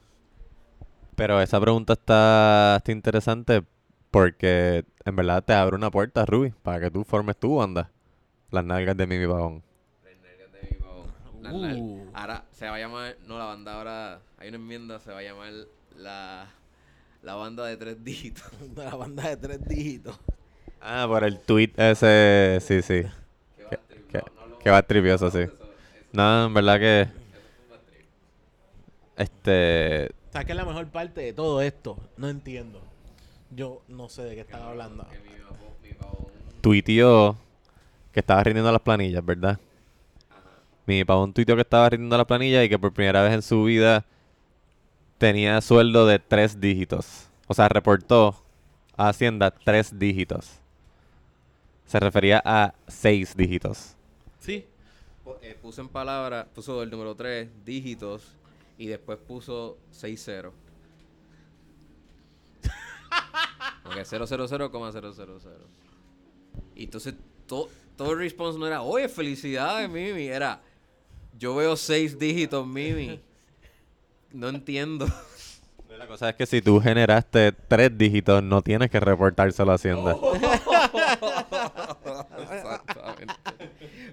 Pero esa pregunta está, está interesante porque en verdad te abre una puerta, Ruby, para que tú formes tu banda. Las nalgas de Mimi Pavón. Las nalgas de mi Uh. Ahora se va a llamar, no, la banda ahora, hay una enmienda, se va a llamar la, la banda de tres dígitos. La banda de tres dígitos. Ah, por el tweet ese, sí, sí. Que va Que, a tri- que- no, no lo- que va tripioso, sí. eso- eso- No, en verdad que, este, ¿Sabes qué es la mejor parte de todo esto? No entiendo. Yo no sé de qué están hablando. Tuiteó que estaba rindiendo las planillas, ¿verdad? Mi pavón tuiteó que estaba rindiendo las planillas y que por primera vez en su vida tenía sueldo de tres dígitos. O sea, reportó a Hacienda tres dígitos. Se refería a seis dígitos. Sí. eh, puso en palabras, puso el número 3, dígitos, y después puso 6 0. Porque 000,000. Y entonces to- todo el response no era, oye, felicidades, Mimi. Era, yo veo 6 dígitos, Mimi. No entiendo. La cosa es que si tú generaste tres dígitos, no tienes que reportárselo a Hacienda. Exactamente.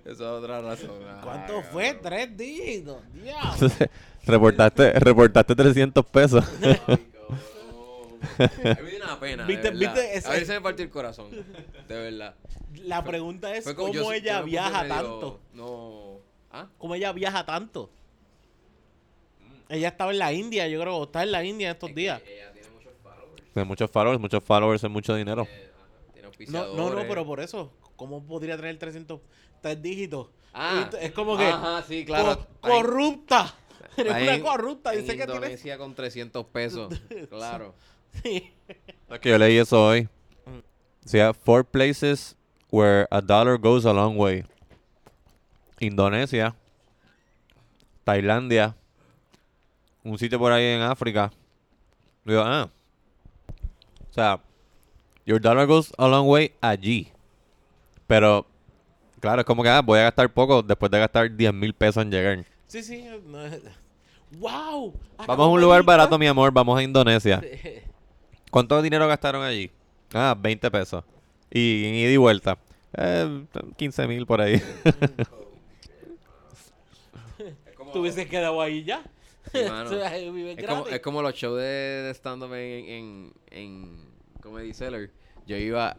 Esa es otra razón. Ah, ¿Cuánto cabrón. fue? Tres dígitos. Diablo. Entonces, reportaste, reportaste 300 pesos. A mí me una pena. Viste- viste ese- A mí se me partió el corazón. De verdad. La pregunta es Fue cómo yo- ella viaja medio- tanto. No. ¿Ah? ¿Cómo ella viaja tanto? Ella estaba en la India, yo creo, o está en la India estos días. Ella tiene muchos followers. Tiene muchos followers, muchos followers es mucho dinero. eh, ajá, Tiene No, no, no, pero por eso, ¿cómo podría tener 300 tres dígitos? Ah. Es como que Ajá, sí, claro. co- Ahí- corrupta. Eres una corrupta. Dice que tiene. Indonesia con 300 pesos. Claro. Sí. Es que yo leí eso hoy. Mm. Decía, four places where a dollar goes a long way. Indonesia, Tailandia, un sitio por ahí en África. Digo, ah. O sea, your dollar goes a long way allí. Pero, claro, es como que ah, voy a gastar poco después de gastar 10 mil pesos en llegar. Sí, sí. no ¡Wow! Vamos a un lugar barato, mi amor. Vamos a Indonesia. ¿Cuánto dinero gastaron allí? Ah, 20 pesos. Y en ida y vuelta. Eh, 15 mil por ahí. Es como, Tú hubieses quedado ahí ya. Sí, mano. O sea, vives es como, es los shows de, de stand-up en, en, en Comedy Cellar. Yo iba,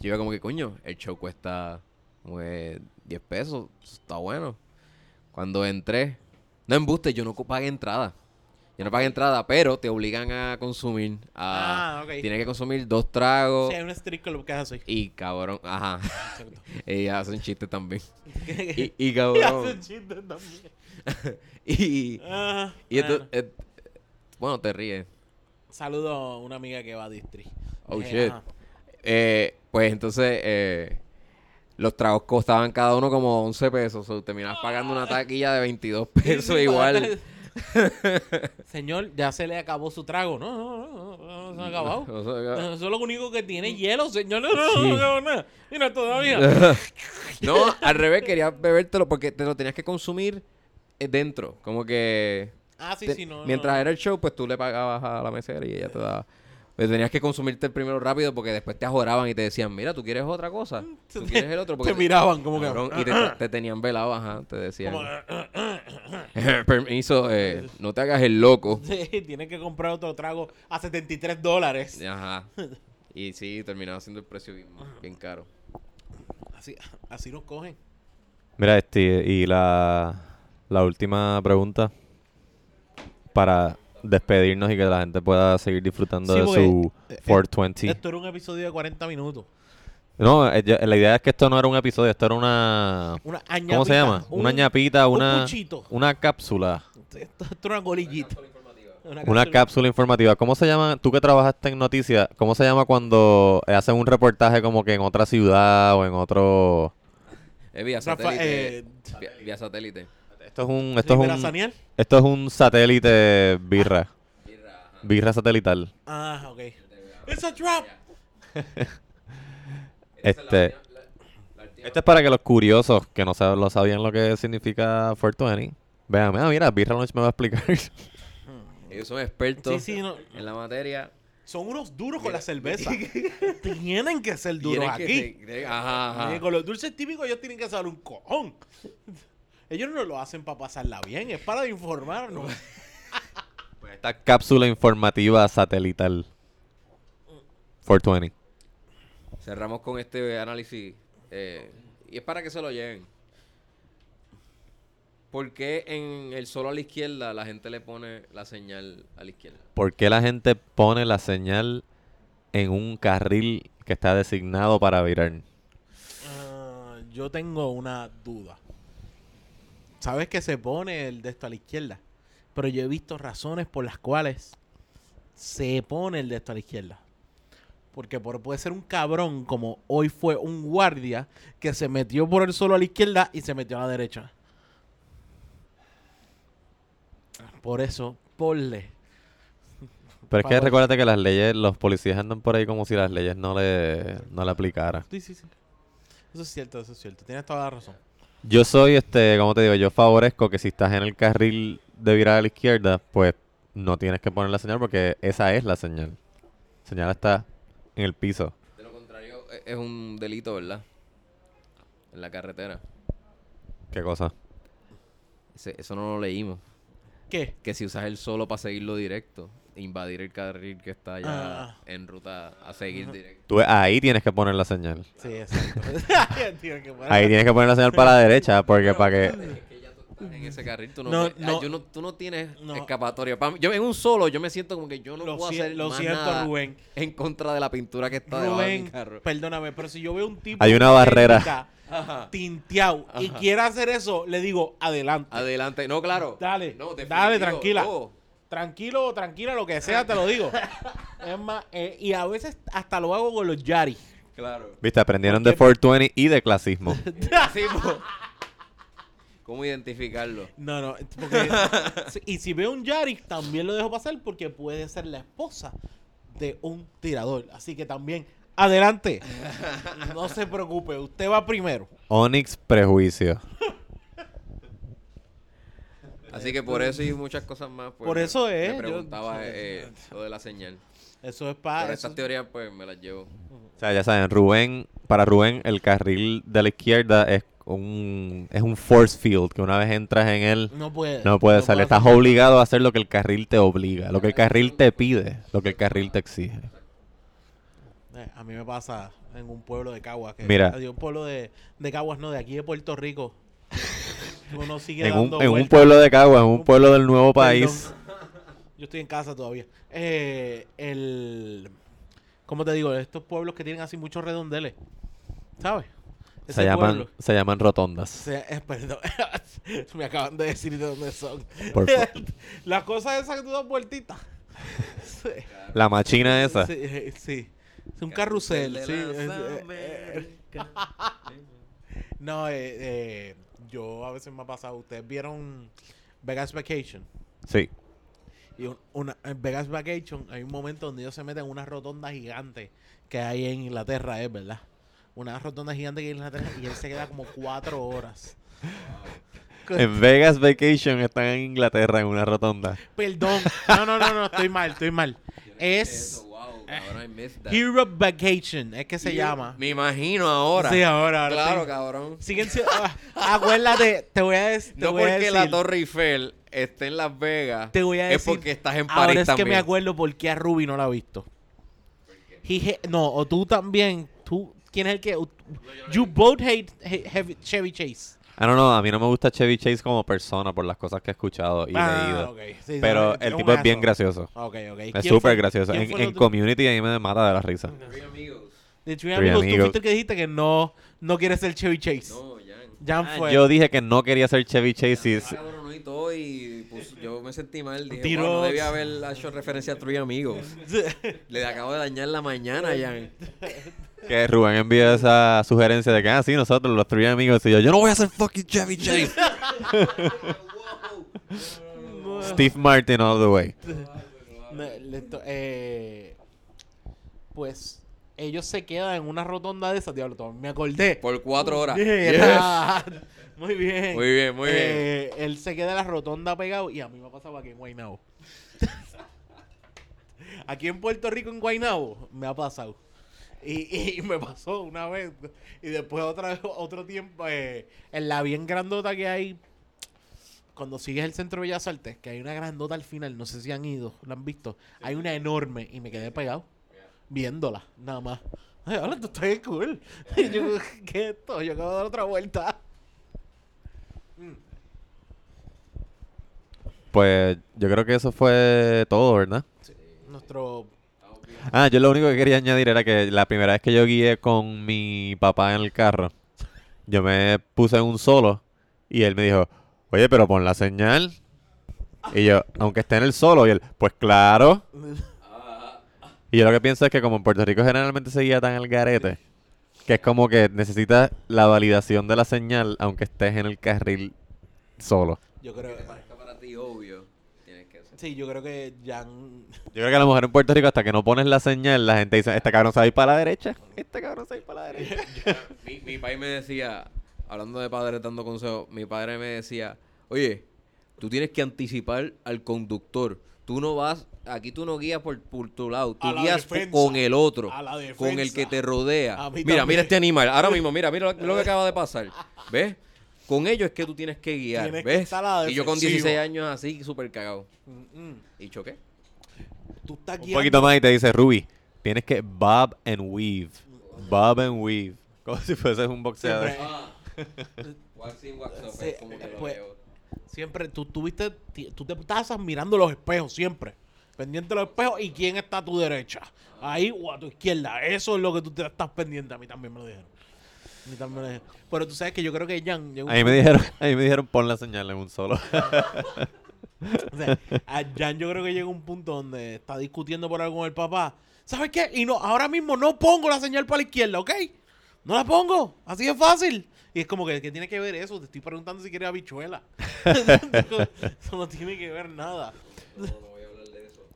yo iba como que, coño, el show cuesta como que 10 pesos. eso Está bueno. Cuando entré, no embuste, yo no pagué entrada. Yo no pagué entrada, pero te obligan a consumir. A, Ah, ok. Tienes que consumir dos tragos. Sí, hay un street club que es así. Y cabrón, ajá. Exacto. Ella hace un chiste también. Y, y Y cabrón. hacen chistes también. y, Ah, y esto, eh, bueno, te ríes. Saludo a una amiga que va a Distri. Oh, Eh, shit. Eh, pues entonces, eh, los tragos costaban cada uno como 11 pesos. O terminabas pagando una taquilla de 22 Sí, pesos igual. Señor, ya se le acabó su trago. No, no, no, no, no se ha acabado. O sea, Eso es lo único que tiene hielo, señor. No, no, Sí. no, no, no. Mira, todavía. no, al revés, quería bebértelo porque te lo tenías que consumir dentro. Como que... Ah, sí, te- sí, no. mientras no. era el show, pues tú le pagabas a la mesera y ella te daba... Pero tenías que consumirte el primero rápido porque después te ajoraban y te decían, mira, ¿tú quieres otra cosa? ¿Tú Te- quieres el otro? Porque Te miraban como que. Cabrón, y te, te tenían velado, ajá, te decían. como, Permiso, eh, no te hagas el loco. Sí, tienes que comprar otro trago a 73 dólares. Ajá. Y sí, terminaba siendo el precio bien, bien caro. Así, así nos cogen. Mira, este, y la, la última pregunta para despedirnos y que la gente pueda seguir disfrutando Sí, de su eh, 420. Esto era un episodio de 40 minutos. No, eh, la idea es que esto no era un episodio, esto era una... Una ¿Cómo se llama? un- una ñapita, un una, una cápsula. Esto, esto era una golillita. Una cápsula informativa. ¿Cómo se llama? Tú que trabajaste en noticias, ¿cómo se llama cuando eh, hacen un reportaje como que en otra ciudad o en otro... Es vía Rafa- satélite. eh, vía, vía satélite. Esto es un... Esto es Rivera un, Saniel. esto es un satélite birra. Birra satelital. Ah, ok. It's a trap. Este... Este es para que los curiosos que no sab- lo sabían lo que significa 420 vean, ah, mira, Birra Lunch me va a explicar. Ellos son expertos Sí, sí, no. en la materia. Son unos duros con la cerveza. tienen que ser duros Tienen que aquí. tienen- Ajá, ajá. Con los dulces típicos ellos tienen que saber un cojón. Ellos no lo hacen para pasarla bien, es para informarnos. Pues esta cápsula informativa satelital 420. Cerramos con este análisis. eh, y es para que se lo lleven. ¿Por qué en el solo a la izquierda la gente le pone la señal a la izquierda? ¿Por qué la gente pone la señal en un carril que está designado para virar? Ah, yo tengo una duda. Sabes que se pone el de esto a la izquierda, pero yo he visto razones por las cuales se pone el de esto a la izquierda. Porque por- puede ser un cabrón como hoy fue un guardia que se metió por el solo a la izquierda y se metió a la derecha. Por eso, ponle. Pero es que Para- recuérdate que las leyes, los policías andan por ahí como si las leyes no le, no le aplicaran. Sí, sí, sí. Eso es cierto, eso es cierto. Tienes toda la razón. Yo soy, este, como te digo, yo favorezco que si estás en el carril de virar a la izquierda, pues no tienes que poner la señal porque esa es la señal. La señal está en el piso. De lo contrario, e- es un delito, ¿verdad? En la carretera. ¿Qué cosa? Ese- eso no lo leímos. ¿Qué? Que si usas el solo para seguirlo directo, invadir el carril que está ya Ah. en ruta a seguir directo. Tú, ahí tienes que poner la señal. Sí, exacto. Ahí tienes que poner la señal para la derecha porque para que... en ese carril, tú no, No, puedes- ah, no. yo no- tú no tienes No. escapatoria. Yo en un solo, yo me siento como que yo no Lo, puedo si- hacer lo más siento, nada Rubén. en contra de la pintura que está debajo de mi Rubén, carro. perdóname, pero si yo veo un tipo Hay una barrera. Ajá. tinteado y quiere hacer eso, le digo, adelante. Adelante. No, claro. Dale, No, dale, tranquila. Oh. Tranquilo o tranquila, lo que sea, te lo digo. es más, eh, y a veces hasta lo hago con los Yari. Claro. Viste, aprendieron de 420 y de clasismo. Po. ¿Cómo identificarlo? No, no, porque, y si veo un Yaris, también lo dejo pasar porque puede ser la esposa de un tirador. Así que también, adelante. No se preocupe, usted va primero. Onyx Prejuicio. Así que por eso y muchas cosas más. Pues, Por me- eso es, Me yo- preguntaba eh, lo de la señal. Eso es Por para estas teorías, pues me las llevo. O sea, ya saben, Rubén, para Rubén, el carril de la izquierda es un, es un force field, que una vez entras en él, No puede. no puedes salir. Estás obligado a hacer lo que el carril te obliga, lo que el carril te pide, lo que el carril te exige. Eh, a mí me pasa en un pueblo de Caguas. Que, Mira. un pueblo de, de Caguas, no, de aquí de Puerto Rico. Uno sigue En un, dando en un pueblo de Cagua, en un pueblo del nuevo país. Perdón. Yo estoy en casa todavía. Eh, el. ¿Cómo te digo? Estos pueblos que tienen así muchos redondeles. ¿Sabes? Se Ese llaman, pueblo. se llaman rotondas. Se- eh, perdón. Me acaban de decir de dónde son. Por fa- Las cosas esas que tú das vueltitas. Sí. La machina esa. Sí, eh, sí. Es un carrusel. Sí. es- eh, eh, no, eh, eh, yo a veces me ha pasado. Ustedes vieron Vegas Vacation. Sí. Y un- una, en Vegas Vacation hay un momento donde ellos se meten en una rotonda gigante que hay en Inglaterra, es verdad. Una rotonda gigante que hay en Inglaterra y él se queda como cuatro horas. En Vegas Vacation están en Inglaterra en una rotonda. Perdón. No, no, no, no, estoy mal, estoy mal. Es. Hero Vacation, es que se llama. Me imagino ahora. Sí, ahora, ahora Claro, estoy- cabrón. Siguen siendo- ah, acuérdate, te voy a, te No porque la decir- Torre Eiffel esté en Las Vegas. Te voy a Es decir. porque estás en Ahora París es también. que me acuerdo por qué a Ruby no la ha visto. No, o tú también. Tú, ¿Quién es el que? You both hate, heavy- Chevy Chase. Ah, no, no, a mí no me gusta Chevy Chase como persona por las cosas que he escuchado y leído. Ah, ok. Sí, Pero el tipo es bien gracioso. Ok, ok. Es ¿Quién súper gracioso. En, en? Community a mí me mata de la risa. Three amigos. De Three Three Amigos, tú Amigos. fuiste el que dijiste que no, no quieres ser Chevy Chase. No, Jan. Jan Ah, fue. Yo dije que no quería ser Chevy Chase y... Ah, cabrón, y todo, y pues, yo me sentí mal. Dije, "Wow, no debía haber hecho referencia a Three Amigos. Le acabo de dañar la mañana, Jan. Que Rubén envía esa sugerencia de que, ah, sí, nosotros los tres amigos. Y yo, yo no voy a ser fucking Chevy Chase. Steve Martin all the way. Eh, pues ellos se quedan en una rotonda de esas, diablo, todo, me acordé. Por cuatro horas. Yeah. Muy bien. Muy bien, muy bien. Eh, él se queda en la rotonda pegado y a mí me pasaba aquí en Guaynabo. aquí en Puerto Rico, en Guaynabo, me ha pasado. Y, y me pasó una vez. Y después otra vez, otro tiempo, eh, en la bien grandota que hay, cuando sigues el centro de Bellas Artes, que hay una grandota al final, no sé si han ido, la han visto. Hay una enorme y me quedé pegado viéndola, nada más. Ay, hola, tú estás cool. Y yo, ¿qué es esto? Yo acabo de dar otra vuelta. Pues yo creo que eso fue todo, ¿verdad? Nuestro. Ah, yo lo único que quería añadir era que la primera vez que yo guié con mi papá en el carro, yo me puse en un solo y él me dijo, oye, pero pon la señal. Y yo, aunque esté en el solo, y él, pues claro. Y yo lo que pienso es que como en Puerto Rico generalmente se guía tan al garete, que es como que necesitas la validación de la señal aunque estés en el carril solo. Yo creo. Que parezca para ti obvio. Sí, yo creo que Jan. Yo creo que a lo mejor en Puerto Rico hasta que no pones la señal, la gente dice, este cabrón se va a ir para la derecha, este cabrón se va a ir para la derecha. mi, mi padre me decía, hablando de padres dando consejos, mi padre me decía, oye, tú tienes que anticipar al conductor. Tú no vas, aquí tú no guías por, por tu lado, tú A la guías defensa, con el otro, a la con el que te rodea. Mira, también. mira este animal, ahora mismo, mira, mira lo, lo que acaba de pasar. ¿Ves? Con ellos es que tú tienes que guiar, Tienes que ¿ves? estar a la y yo con defensiva. 16 años así, súper cagado. Mm, mm. ¿Y choqué? Tú estás Un guiando. poquito más y te dice, Ruby, tienes que bob and weave. Bob and weave. Como si fueses un boxeador. Siempre, pues, tú tuviste. Tú te pasas mirando los espejos, siempre. Pendiente de los espejos y quién está a tu derecha. Ahí o a tu izquierda. Eso es lo que tú te estás pendiente. A mí también me lo dijeron. A lo dijeron. Pero tú sabes que yo creo que Jan. llegó un A mí me dijeron, a mí me dijeron pon la señal en un solo. O sea, a Jan yo creo que llega un punto donde está discutiendo por algo con el papá. ¿Sabes qué? Y no, ahora mismo no pongo la señal para la izquierda, ¿ok? No la pongo, así es fácil. Y es como que, ¿qué tiene que ver eso? Te estoy preguntando si quieres habichuela. eso no tiene que ver nada.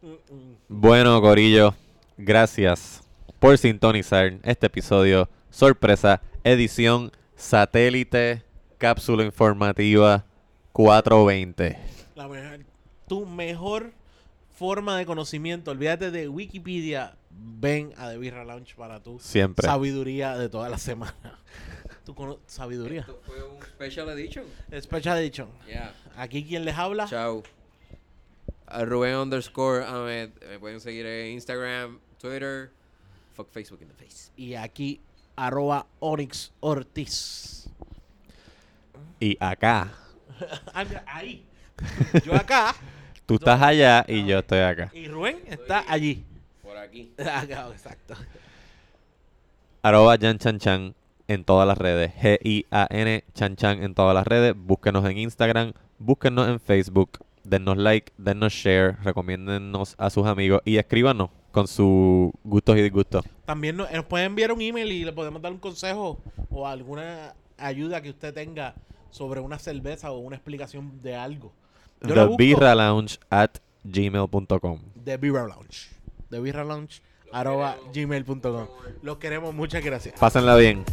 Mm, mm. Bueno, Corillo, gracias por sintonizar este episodio. Sorpresa, edición satélite, cápsula informativa 420. La mejor- tu mejor forma de conocimiento, olvídate de Wikipedia, ven a The Birra Lounge para tu Siempre. sabiduría de toda la semana. Tu sabiduría. Esto fue un special edition. Special Edition. Yeah. Aquí quien les habla. Chao. A Rubén underscore Ahmed. Me pueden seguir en Instagram, Twitter. Fuck Facebook in the face. Y aquí arroba Onyx Ortiz. Y acá, Ah, ahí. Yo acá. tú estás allá y yo estoy acá. Y Rubén está allí. Por aquí. Acá, exacto. Arroba Jan Chan Chan en todas las redes. G-I-A-N Chan Chan en todas las redes. Búsquenos en Instagram, búsquenos en Facebook. Dennos like, dennos share, recomiéndennos a sus amigos y escríbanos con sus gustos y disgustos. También nos, nos pueden enviar un email y le podemos dar un consejo o alguna ayuda que usted tenga sobre una cerveza o una explicación de algo. Yo The. Birra Lounge at gmail.com. The Birra Lounge. The Birra Lounge arroba gmail.com. Los queremos, muchas gracias. Pásenla bien.